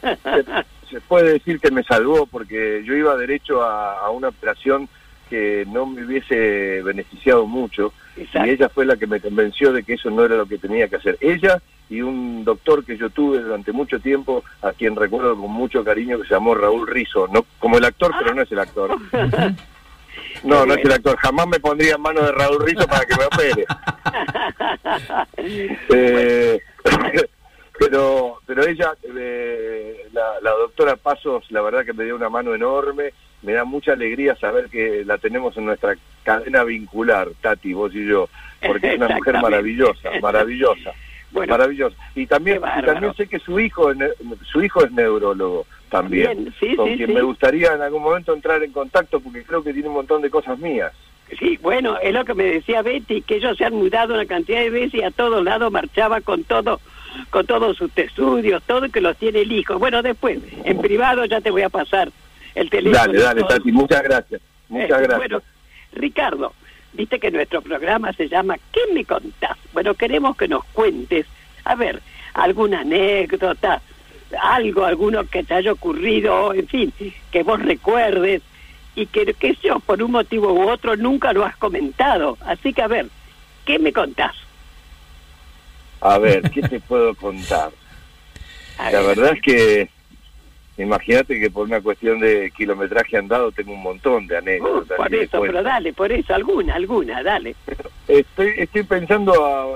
se puede decir que me salvó porque yo iba derecho a, a una operación que no me hubiese beneficiado mucho Exacto. y ella fue la que me convenció de que eso no era lo que tenía que hacer. Ella y un doctor que yo tuve durante mucho tiempo, a quien recuerdo con mucho cariño, que se llamó Raúl Rizo, no como el actor, pero no es el actor. No, no es el actor. Jamás me pondría en manos de Raúl Rizo para que me opere. Eh, pero pero ella, eh, la, la doctora Pasos, la verdad que me dio una mano enorme. Me da mucha alegría saber que la tenemos en nuestra cadena vincular, Tati, vos y yo, porque es una mujer maravillosa, maravillosa. Bueno, maravillosa. Y también, y también sé que su hijo su hijo es neurólogo también, Bien, sí, con sí, quien sí. me gustaría en algún momento entrar en contacto porque creo que tiene un montón de cosas mías. Sí, bueno, es lo que me decía Betty, que ellos se han mudado una cantidad de veces y a todos lados marchaba con todo, con todos sus estudios, todo que los tiene el hijo. Bueno, después, en privado ya te voy a pasar el teléfono. Dale, dale. Tati, muchas gracias. Muchas Eh, gracias. Bueno, Ricardo, viste que nuestro programa se llama ¿Qué me contás? Bueno, queremos que nos cuentes, a ver, alguna anécdota, algo, alguno que te haya ocurrido, en fin, que vos recuerdes y que, que yo, por un motivo u otro, nunca lo has comentado. Así que, a ver, ¿qué me contás? A ver, ¿qué te puedo contar? A La ver. verdad es que, imagínate que por una cuestión de kilometraje andado tengo un montón de Uh, anécdotas. por y de eso, pero dale, por eso, alguna, alguna, dale. Estoy, estoy pensando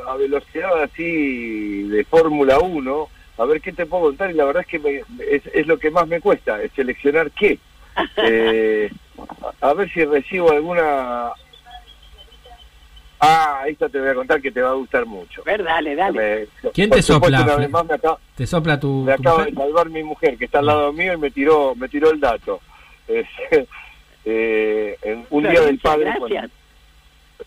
a, a velocidad así de Fórmula 1, a ver qué te puedo contar y la verdad es que me- es, es lo que más me cuesta, es seleccionar qué. Eh, a ver si recibo alguna... Ah, esta te voy a contar que te va a gustar mucho. A ver, dale, dale. Me- ¿Quién te supuesto, sopla, Una vez más me acaba, ¿Te sopla tu, me tu acaba de salvar mi mujer que está al lado mío y me tiró me tiró el dato. Es, eh, en un día del padre... Gracias. cuando-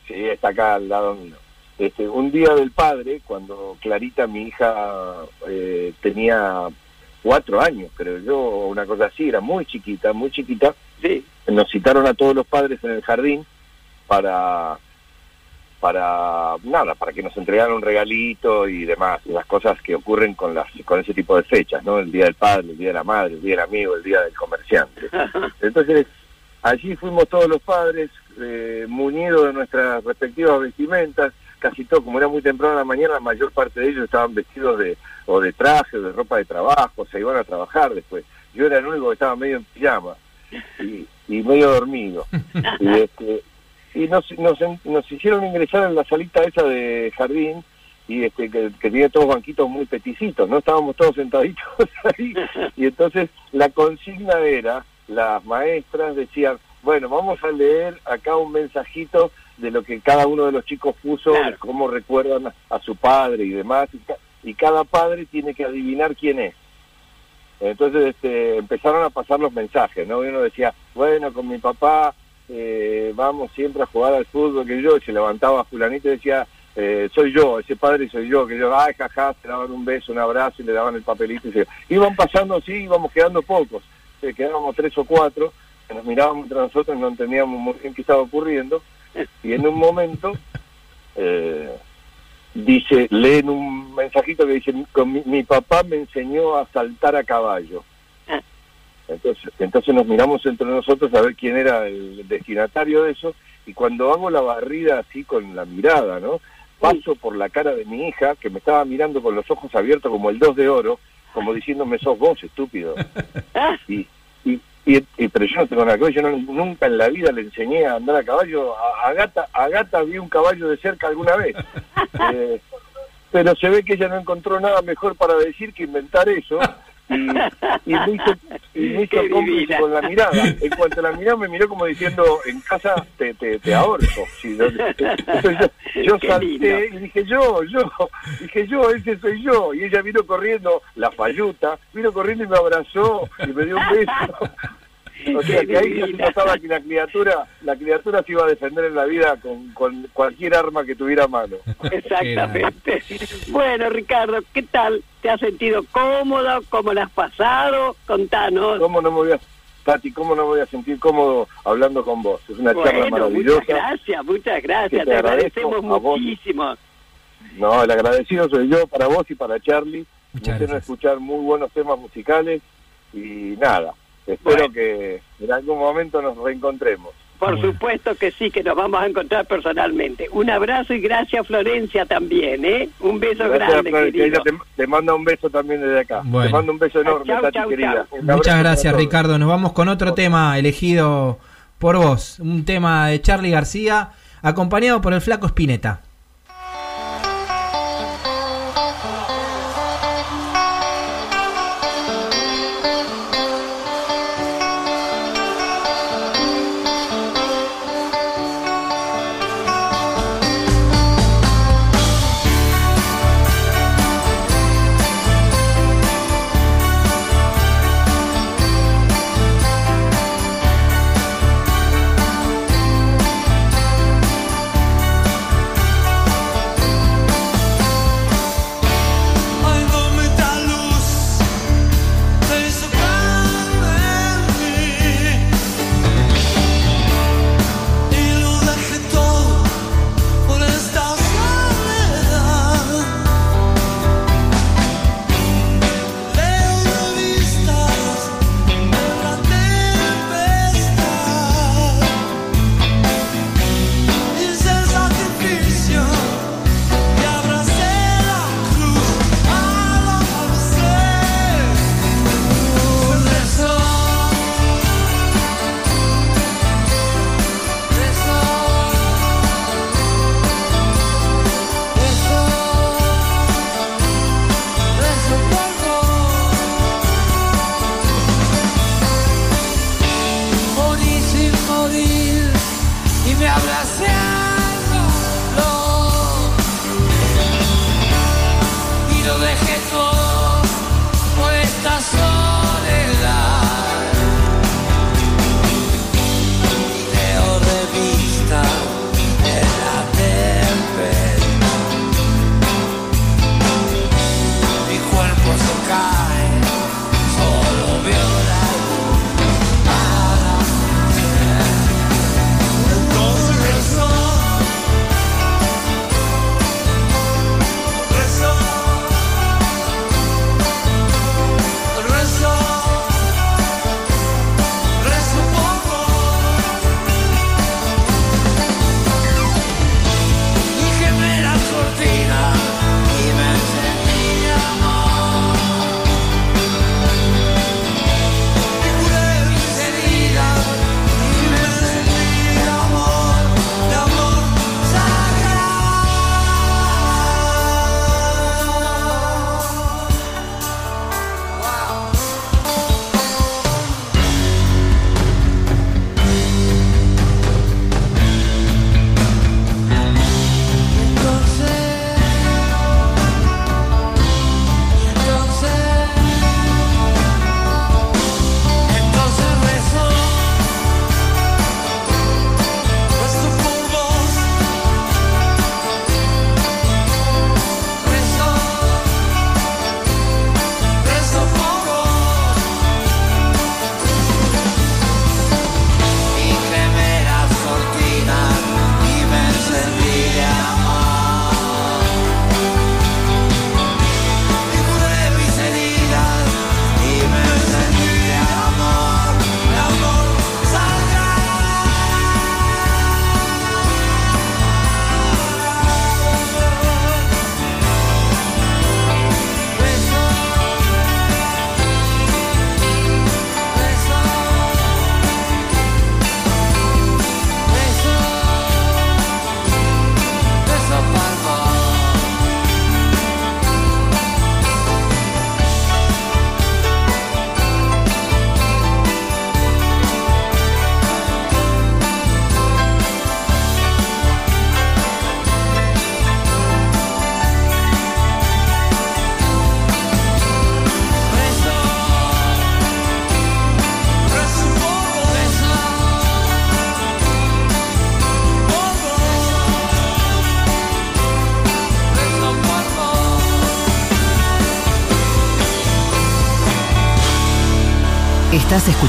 Sí, está acá al lado mío. Este, un día del padre, cuando Clarita, mi hija, eh, tenía cuatro años, creo yo, o una cosa así, era muy chiquita, muy chiquita, Sí. nos citaron a todos los padres en el jardín para para nada, para que nos entregaran un regalito y demás, y las cosas que ocurren con las con ese tipo de fechas, ¿no? El día del padre, el día de la madre, el día del amigo, el día del comerciante. Entonces, allí fuimos todos los padres, eh, munidos de nuestras respectivas vestimentas, casi todo, como era muy temprano en la mañana, la mayor parte de ellos estaban vestidos de o de traje o de ropa de trabajo, se iban a trabajar después. Yo era el único que estaba medio en pijama y, y medio dormido. Y, este, y nos, nos, nos hicieron ingresar en la salita esa de jardín y este que, que tiene todos banquitos muy peticitos, ¿no? Estábamos todos sentaditos ahí y entonces la consigna era, las maestras decían, bueno, vamos a leer acá un mensajito de lo que cada uno de los chicos puso, de cómo recuerdan a, a su padre y demás, y, ca- y cada padre tiene que adivinar quién es. Entonces este, empezaron a pasar los mensajes, ¿no? Y uno decía, bueno, con mi papá eh, vamos siempre a jugar al fútbol, que yo, se levantaba fulanito y decía, eh, soy yo, ese padre soy yo, que yo, ay, jaja, se daban un beso, un abrazo y le daban el papelito. Y se... Iban pasando así, íbamos quedando pocos, eh, quedábamos tres o cuatro, que nos mirábamos entre nosotros, no entendíamos muy bien qué estaba ocurriendo, y en un momento... Eh, dice, leen un mensajito que dice, "Con mi, mi papá me enseñó a saltar a caballo. Entonces, entonces nos miramos entre nosotros a ver quién era el destinatario de eso, y cuando hago la barrida así con la mirada, ¿no? Paso por la cara de mi hija, que me estaba mirando con los ojos abiertos como el dos de oro, como diciéndome, sos vos, estúpido. Y, y, y- y- pero yo no tengo nada que ver, yo no- nunca en la vida le enseñé a andar a caballo. A, a Gata, a Gata vi un caballo de cerca alguna vez. Eh, pero se ve que ella no encontró nada mejor para decir que inventar eso. Y, y me hizo, y me hizo cómplice con la mirada. En cuanto la miró, me miró como diciendo, en casa te, te, te ahorco. Sí, yo, yo, salté y dije, yo, yo, dije yo, ese soy yo. Y ella vino corriendo, la falluta, vino corriendo y me abrazó y me dio un beso. O sea, que ahí notaba que la criatura, la criatura se iba a defender en la vida con, con cualquier arma que tuviera a mano. Exactamente. Bueno, Ricardo, ¿qué tal? ¿Te has sentido cómodo? ¿Cómo lo has pasado? Contanos. ¿Cómo no me voy a, Tati, cómo no me voy a sentir cómodo hablando con vos? Es una charla maravillosa. muchas gracias, muchas gracias. te agradecemos muchísimo. No, el agradecido soy yo para vos y para Charlie. Me Muchas hicieron gracias. escuchar muy buenos temas musicales y nada, espero Bueno. que en algún momento nos reencontremos. Por Bueno. supuesto que sí, que nos vamos a encontrar personalmente. Un abrazo y gracias Florencia también, ¿eh? Un beso Gracias, grande, querido. te, te manda un beso también desde acá. Bueno. Te mando un beso enorme, Chau, Tati chau, querida. chau. Muchas gracias. Ricardo. Nos vamos con otro tema elegido por vos. Un tema de Charlie García, acompañado por el flaco Spinetta.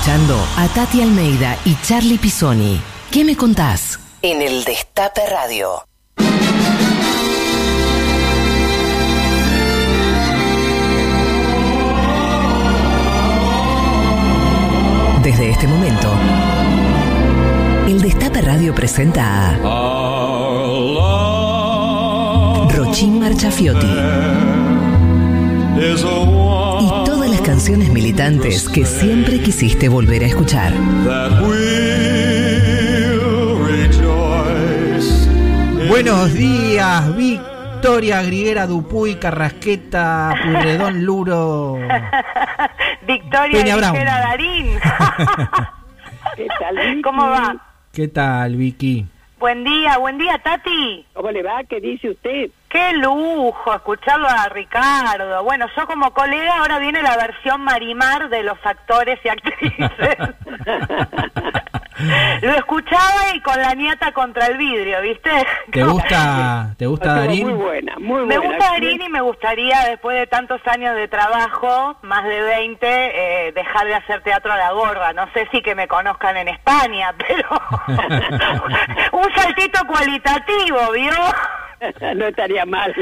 Escuchando a Tati Almeida y Charlie Pisoni. ¿Qué me contás? En el Destape Radio. Desde este momento, el Destape Radio presenta a Rochín Marchafiotti canciones militantes que siempre quisiste volver a escuchar. Buenos días, Victoria Griguera Dupuy, Carrasqueta, Purredón Luro. Victoria Peña Brown. Ligera Darín. ¿Qué tal, Vicky? ¿Cómo va? ¿Qué tal, Vicky? Buen día, buen día, Tati. ¿Cómo le va? ¿Qué dice usted? Qué lujo escucharlo a Ricardo. Bueno, yo como colega ahora viene la versión Marimar de los actores y actrices. Lo escuchaba y con la nieta contra el vidrio, ¿viste? ¿Te gusta, te gusta Darín? Muy buena, muy Me buena. gusta Darín y me gustaría, después de tantos años de trabajo, más de 20, eh, dejar de hacer teatro a la gorra. No sé si que me conozcan en España, pero un saltito cualitativo, ¿vio? no estaría mal.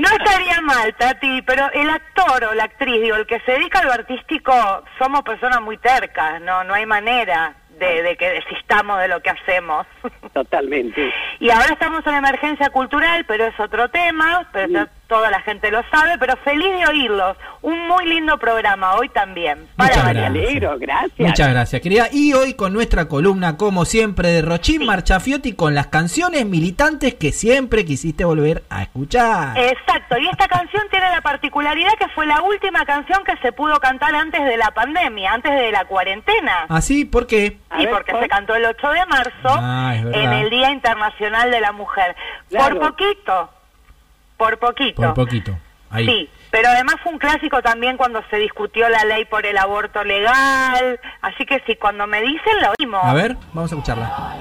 No estaría mal, Tati, pero el actor o la actriz, digo, el que se dedica a lo artístico, somos personas muy tercas, no, no hay manera de, de que desistamos de lo que hacemos. Totalmente. Y ahora estamos en emergencia cultural, pero es otro tema, pero toda la gente lo sabe, pero feliz de oírlos. Un muy lindo programa hoy también. Para Muchas. Me alegro, gracias. Muchas gracias, querida. Y hoy con nuestra columna, como siempre, de Rochín Marchafiotti con las canciones militantes que siempre quisiste volver a escuchar. Exacto, y esta canción tiene la particularidad que fue la última canción que se pudo cantar antes de la pandemia, antes de la cuarentena. ¿Así? ¿Por qué? Ver, porque ¿por? se cantó el 8 de marzo Ah, en el Día Internacional de la Mujer. Claro. Por poquito, por poquito. Por poquito. Ahí. Sí, pero además fue un clásico también cuando se discutió la ley por el aborto legal. Así que sí, cuando me dicen lo oímos. A ver, vamos a escucharla.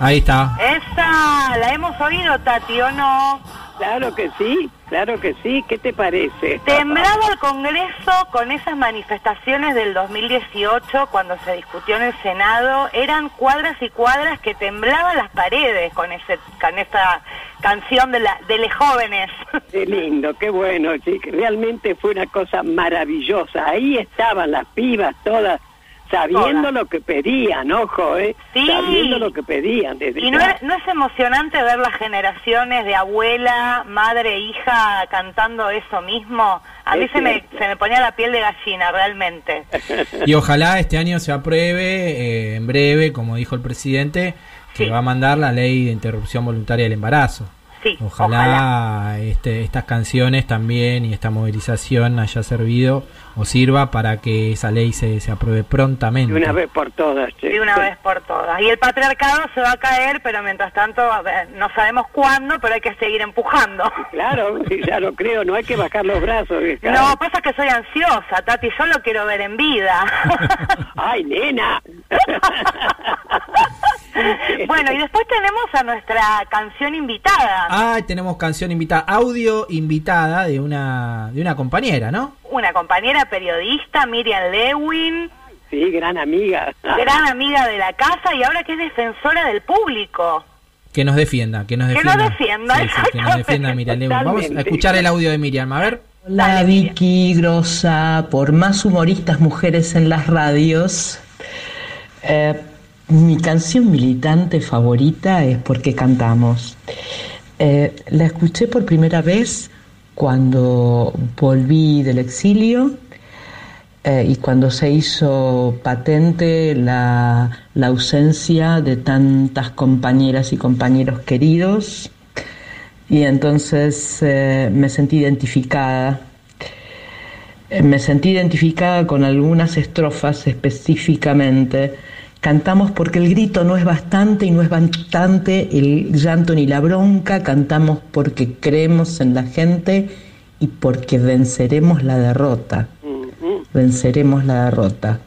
Ahí está. Esa, la hemos oído, Tati, ¿o no? Claro que sí, claro que sí. ¿Qué te parece? Temblaba el Congreso con esas manifestaciones del 2018 cuando se discutió en el Senado. Eran cuadras y cuadras que temblaban las paredes con ese con esta canción de, la, de los jóvenes. Qué lindo, qué bueno, sí, realmente fue una cosa maravillosa. Ahí estaban las pibas todas sabiendo Todas. lo que pedían, ojo, ¿eh? Sí. Sabiendo lo que pedían. Desde Y no es, no es emocionante ver las generaciones de abuela, madre, hija cantando eso mismo. A mí se me, se me ponía la piel de gallina, realmente. Y ojalá este año se apruebe eh, en breve, como dijo el presidente, que Sí. va a mandar la ley de interrupción voluntaria del embarazo. Sí, Ojalá, ojalá. Este, estas canciones también y esta movilización haya servido o sirva para que esa ley se, se apruebe prontamente. De una vez por todas. che. De una vez por todas. Y el patriarcado se va a caer, pero mientras tanto a ver, no sabemos cuándo, pero hay que seguir empujando. Claro, sí, ya lo creo, no hay que bajar los brazos. vieja. No, pasa que soy ansiosa, Tati, yo lo quiero ver en vida. ¡Ay, nena! bueno, y después tenemos a nuestra canción invitada, Ah, tenemos canción invitada, audio invitada de una, de una compañera, ¿no? una compañera periodista, Miriam Lewin, Sí, gran amiga. gran amiga de la casa y ahora que es defensora del público. Que nos defienda, que nos Que defienda. nos defienda, Sí, sí, que nos defienda Miriam Lewin. Vamos a escuchar el audio de Miriam, a ver. Miriam. Vicky Grosa, por más humoristas mujeres en las radios. Eh, mi canción militante favorita es Porque cantamos. Eh, la escuché por primera vez cuando volví del exilio eh, y cuando se hizo patente la, la ausencia de tantas compañeras y compañeros queridos y entonces eh, me sentí identificada. Me sentí identificada con algunas estrofas específicamente. Cantamos porque el grito no es bastante y no es bastante el llanto ni la bronca. Cantamos porque creemos en la gente y porque venceremos la derrota. Venceremos la derrota.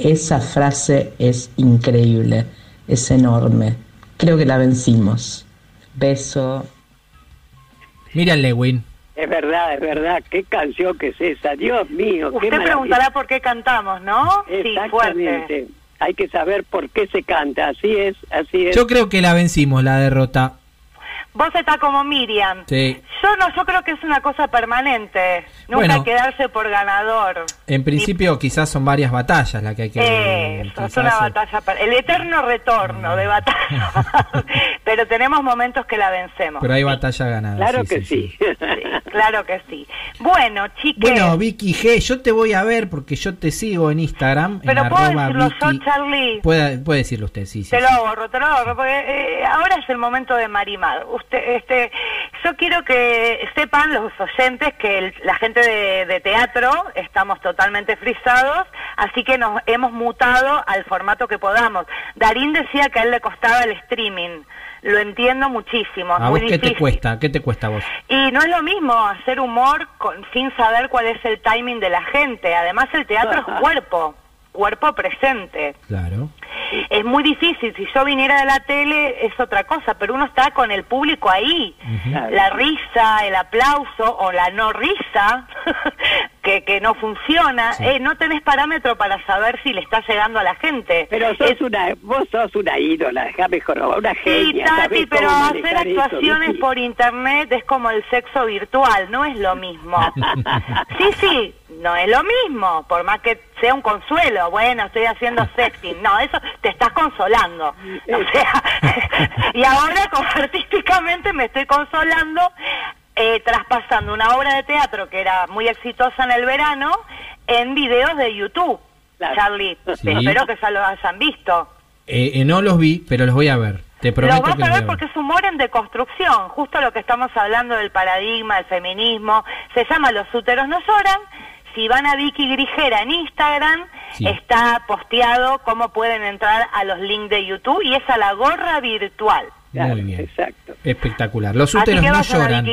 Esa frase es increíble, es enorme. Creo que la vencimos. Beso. Mira Lewin. Es verdad, es verdad. Qué canción que es esa. Dios mío. Usted preguntará por qué cantamos, ¿no? Sí, fuerte. Hay que saber por qué se canta. Así es, así es. Yo creo que la vencimos, la derrota. Vos estás como Miriam. Sí. Yo no, yo creo que es una cosa permanente. Nunca Bueno. quedarse por ganador. En principio, quizás son varias batallas las que hay que. Eso, es una eh, batalla. per- El eterno retorno de batalla. Pero tenemos momentos que la vencemos. Pero hay batalla ganada. Claro sí, que sí, sí. Claro que sí. Bueno, chiques. Bueno, Vicky G, yo te voy a ver porque yo te sigo en Instagram. pero en puedo arroba decirlo yo, Vicky- Charlie. Puede, puede decirlo usted, sí, sí. Te sí. lo ahorro, te lo ahorro, porque eh, ahora es el momento de Marimar. Usted, este, yo quiero que sepan los oyentes que el- la gente de, de teatro estamos totalmente frisados, así que nos hemos mutado al formato que podamos. Darín decía que a él le costaba el streaming. Lo entiendo muchísimo, ¿A muy vos qué te cuesta? ¿Qué te cuesta a vos? Y no es lo mismo hacer humor con, sin saber cuál es el timing de la gente. Además, el teatro es cuerpo, cuerpo presente. Claro. Es muy difícil, si yo viniera de la tele es otra cosa, pero uno está con el público ahí. La risa, el aplauso o la no risa, que, que no funciona. Eh, no tenés parámetro para saber si le está llegando a la gente. Pero sos una, vos sos una ídola, déjame jorobar, una Sí, genia. Tati, sabés pero hacer actuaciones por internet es como el sexo virtual, no es lo mismo. Sí, sí, no es lo mismo, por más que sea un consuelo. Bueno, estoy haciendo sexting. No, eso te estás consolando. O sea, y ahora como artísticamente me estoy consolando eh, traspasando una obra de teatro que era muy exitosa en el verano en videos de YouTube. Charlie, Sí. espero que ya lo hayan visto. Eh, eh, no los vi, pero los voy a ver. Te Lo prometo vas que a los voy ver a ver. porque es humor en deconstrucción, justo lo que estamos hablando del paradigma, del feminismo. Se llama Los úteros no lloran. Si van a Vicky Grijera en Instagram, Sí. está posteado cómo pueden entrar a los links de YouTube y es a la gorra virtual. Muy bien. Espectacular. Los úteros no lloran.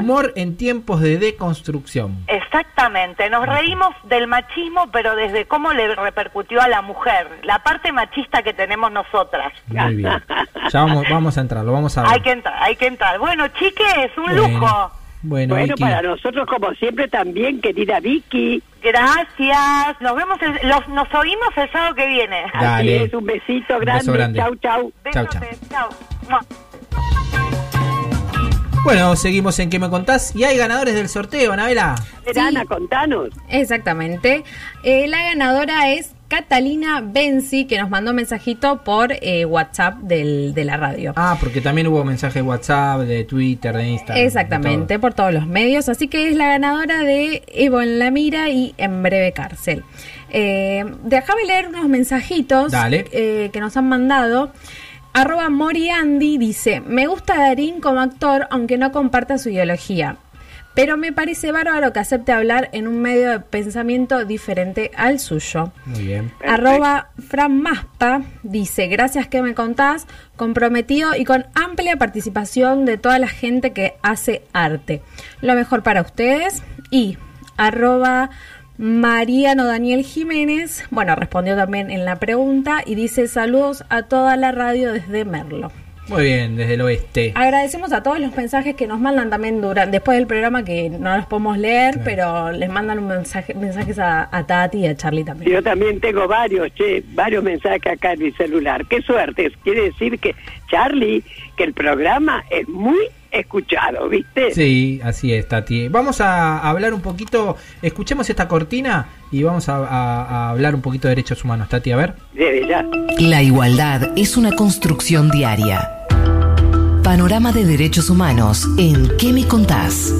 Humor en tiempos de deconstrucción. Exactamente, nos reímos del machismo, pero desde cómo le repercutió a la mujer, la parte machista que tenemos nosotras. Muy bien. Ya vamos, vamos a entrar, lo vamos a ver. Hay que entrar, hay que entrar. Bueno, chiques, un Bueno. lujo. Bueno, Bueno, Vicky. para nosotros como siempre también, querida Vicky. Gracias. Nos vemos, el- los, nos oímos el sábado que viene. Dale. Así es, un besito Un grande. beso grande. Chau, chau. Chau, chau. Chao. Mua. Bueno, seguimos en ¿Qué me contás? Y hay ganadores del sorteo, Anabela. Ana, contanos. Exactamente. Eh, la ganadora es Catalina Benzi, que nos mandó un mensajito por eh, WhatsApp del- de la radio. Ah, porque también hubo mensajes de WhatsApp, de Twitter, de Instagram. Exactamente, por todos los medios. Así que es la ganadora de Evo en la mira y en breve cárcel. Eh, déjame leer unos mensajitos eh, que nos han mandado. Arroba Moriandi dice, me gusta Darín como actor, aunque no comparta su ideología. Pero me parece bárbaro que acepte hablar en un medio de pensamiento diferente al suyo. Muy bien. Arroba Fran Maspa dice, gracias que me contás, comprometido y con amplia participación de toda la gente que hace arte. Lo mejor para ustedes. Y arroba Mariano Daniel Jiménez, bueno, respondió también en la pregunta y dice saludos a toda la radio desde Merlo. Muy bien, desde el oeste. Agradecemos a todos los mensajes que nos mandan también durante, después del programa que no los podemos leer, pero les mandan un mensaje, mensajes a, a Tati y a Charlie también. Yo también tengo varios, che, varios mensajes acá en mi celular. Qué suerte. Quiere decir que, Charlie, que el programa es muy escuchado, ¿viste? Sí, así es, Tati. Vamos a hablar un poquito, escuchemos esta cortina y vamos a, a- a hablar un poquito de derechos humanos, Tati, a ver. Desde ya. La igualdad es una construcción diaria. Panorama de derechos humanos en ¿Qué me contás?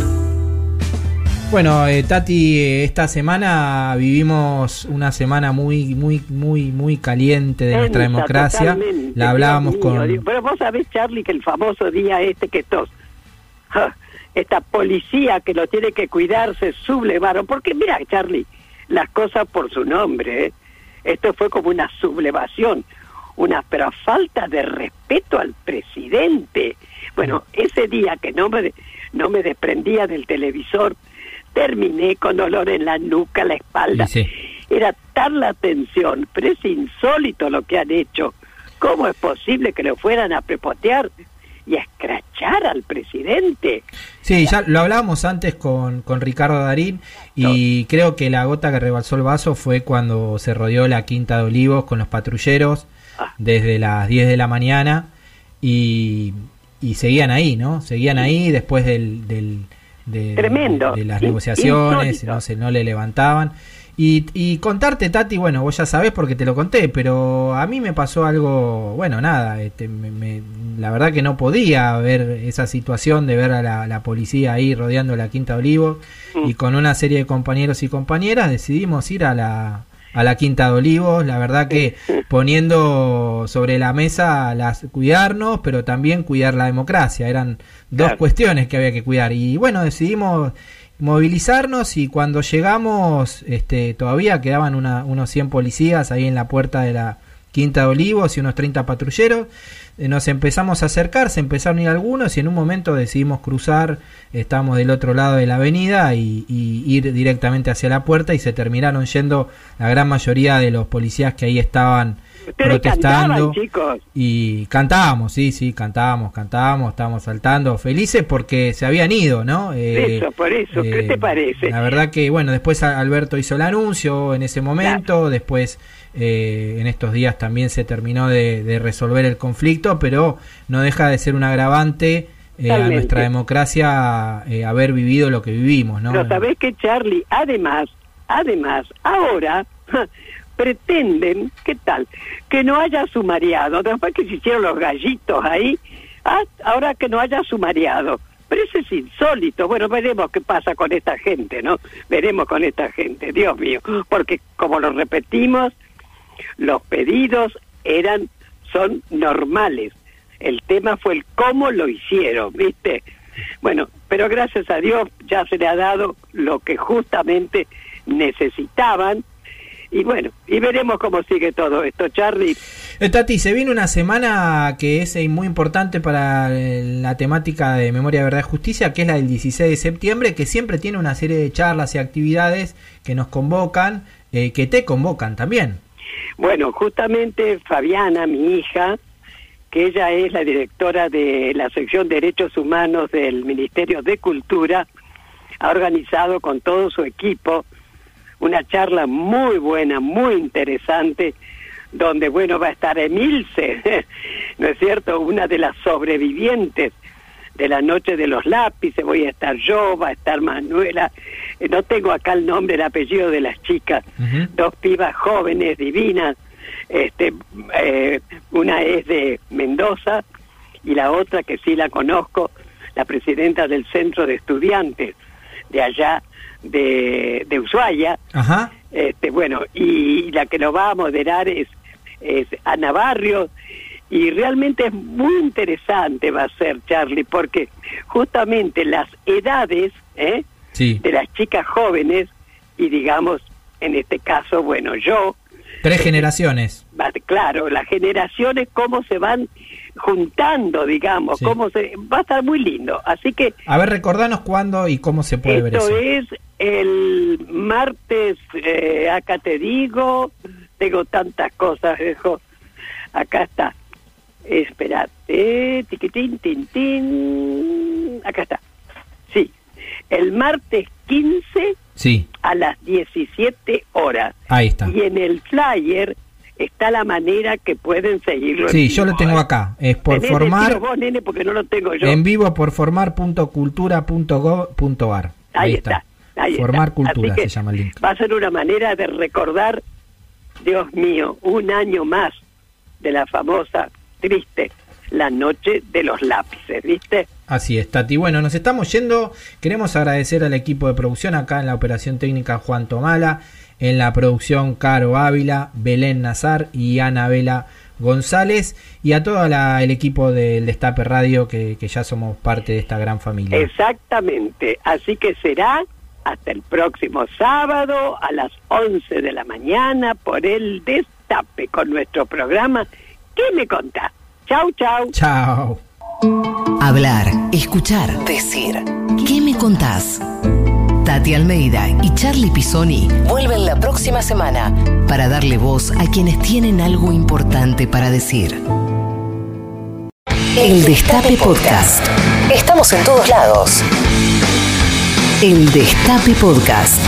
Bueno, eh, Tati, eh, esta semana vivimos una semana muy, muy, muy, muy caliente de nuestra democracia. La hablábamos con... Pero vos sabés, Charlie, que el famoso día este que estos ja, esta policía que lo tiene que cuidar se sublevaron. Porque mira, Charlie, las cosas por su nombre. ¿eh? Esto fue como una sublevación, una pero falta de respeto al presidente. Bueno, ese día que no me, no me desprendía del televisor, terminé con dolor en la nuca, la espalda. Sí. Era tal la tensión, pero es insólito lo que han hecho. ¿Cómo es posible que lo fueran a prepotear y a escrachar al presidente? Sí, ya lo hablábamos antes con, con Ricardo Darín y creo que la gota que rebalsó el vaso fue cuando se rodeó la Quinta de Olivos con los patrulleros Ah. desde las 10 de la mañana y, y seguían ahí, ¿no? Seguían ahí después del, del- de, Tremendo. de las negociaciones, insólito. no, se, no le levantaban. Y, y contarte, Tati, bueno, vos ya sabés porque te lo conté, pero a mí me pasó algo, bueno, nada, este, me- me- la verdad que no podía ver esa situación de ver a la, la policía ahí rodeando la Quinta de Olivo Mm. y con una serie de compañeros y compañeras decidimos ir a la, a la Quinta de Olivos, la verdad que poniendo sobre la mesa las cuidarnos, pero también cuidar la democracia, eran dos Claro. cuestiones que había que cuidar y bueno, decidimos movilizarnos y cuando llegamos este todavía quedaban una- unos 100 policías ahí en la puerta de la Quinta de Olivos y unos 30 patrulleros. Eh, Nos empezamos a acercar, se empezaron a ir algunos y en un momento decidimos cruzar, estábamos del otro lado de la avenida y, y ir directamente hacia la puerta y se terminaron yendo la gran mayoría de los policías que ahí estaban Ustedes protestando cantaban, chicos. y cantábamos, sí, sí, cantábamos, cantábamos, estábamos saltando felices porque se habían ido, ¿no? Eh, Eso, por eso, ¿qué eh, te parece? La verdad que, bueno, después Alberto hizo el anuncio en ese momento, después eh, en estos días también se terminó de, de resolver el conflicto, pero no deja de ser un agravante eh, a nuestra democracia eh, haber vivido lo que vivimos, ¿no? Pero sabés que Charlie, además, además, ahora pretenden, ¿qué tal? Que no haya sumariado. Después que se hicieron los gallitos ahí, ah, ahora que no haya sumariado. Pero eso es insólito. Bueno, veremos qué pasa con esta gente, ¿no? Veremos con esta gente, Dios mío. Porque, como lo repetimos, los pedidos eran, son normales. El tema fue el cómo lo hicieron, ¿viste? Bueno, pero gracias a Dios ya se le ha dado lo que justamente necesitaban. Y bueno, y veremos cómo sigue todo esto, Charlie. Eh, Tati, se viene una semana que es eh, muy importante para eh, la temática de Memoria, Verdad y Justicia, que es la del 16 de septiembre, que siempre tiene una serie de charlas y actividades que nos convocan, eh, que te convocan también. Bueno, justamente Fabiana, mi hija, que ella es la directora de la sección Derechos Humanos del Ministerio de Cultura, ha organizado con todo su equipo una charla muy buena, muy interesante, donde, bueno, va a estar Emilce, ¿no es cierto? Una de las sobrevivientes de la Noche de los Lápices, voy a estar yo, va a estar Manuela, eh, no tengo acá el nombre, el apellido de las chicas, dos pibas jóvenes, divinas, este, eh, una es de Mendoza y la otra que sí la conozco, la presidenta del Centro de Estudiantes de allá de, de Ushuaia, Ajá. este, bueno, y la que lo va a moderar es, es Ana Barrios, y realmente es muy interesante va a ser, Charlie, porque justamente las edades ¿eh? Sí. de las chicas jóvenes, y digamos, en este caso, bueno, yo, Tres generaciones. claro, las generaciones, cómo se van juntando, digamos, Sí. cómo se... Va a estar muy lindo, así que A ver, recordanos cuándo y cómo se puede ver esto eso. es el martes, eh, acá te digo, tengo tantas cosas, viejo. Acá está. Espérate, tiquitín, tin, tin. Acá está. Sí, el martes 15 Sí, a las 17 horas. ahí está. Y en el flyer está la manera que pueden seguirlo. Sí, yo lo tengo acá. Es por Tenés, formar vos, nene, porque no lo tengo yo. en vivo por formar.cultura.gov.ar. Ahí está, ahí formar está. cultura Así que se llama el link. Va a ser una manera de recordar, Dios mío, un año más de la famosa, triste, la noche de los lápices, ¿viste? Así es, Tati. Bueno, nos estamos yendo. Queremos agradecer al equipo de producción acá en la operación técnica Juan Tomala, en la producción Caro Ávila, Belén Nazar y Ana Vela González y a todo la- el equipo del Destape Radio que, que ya somos parte de esta gran familia. Exactamente. Así que será hasta el próximo sábado a las 11 de la mañana por el Destape con nuestro programa. ¿Qué me contás? Chau, chau. Chao. Hablar, escuchar, decir. ¿Qué me contás? Tati Almeida y Charlie Pisoni vuelven la próxima semana para darle voz a quienes tienen algo importante para decir. El Destape Podcast. Estamos en todos lados. El Destape Podcast.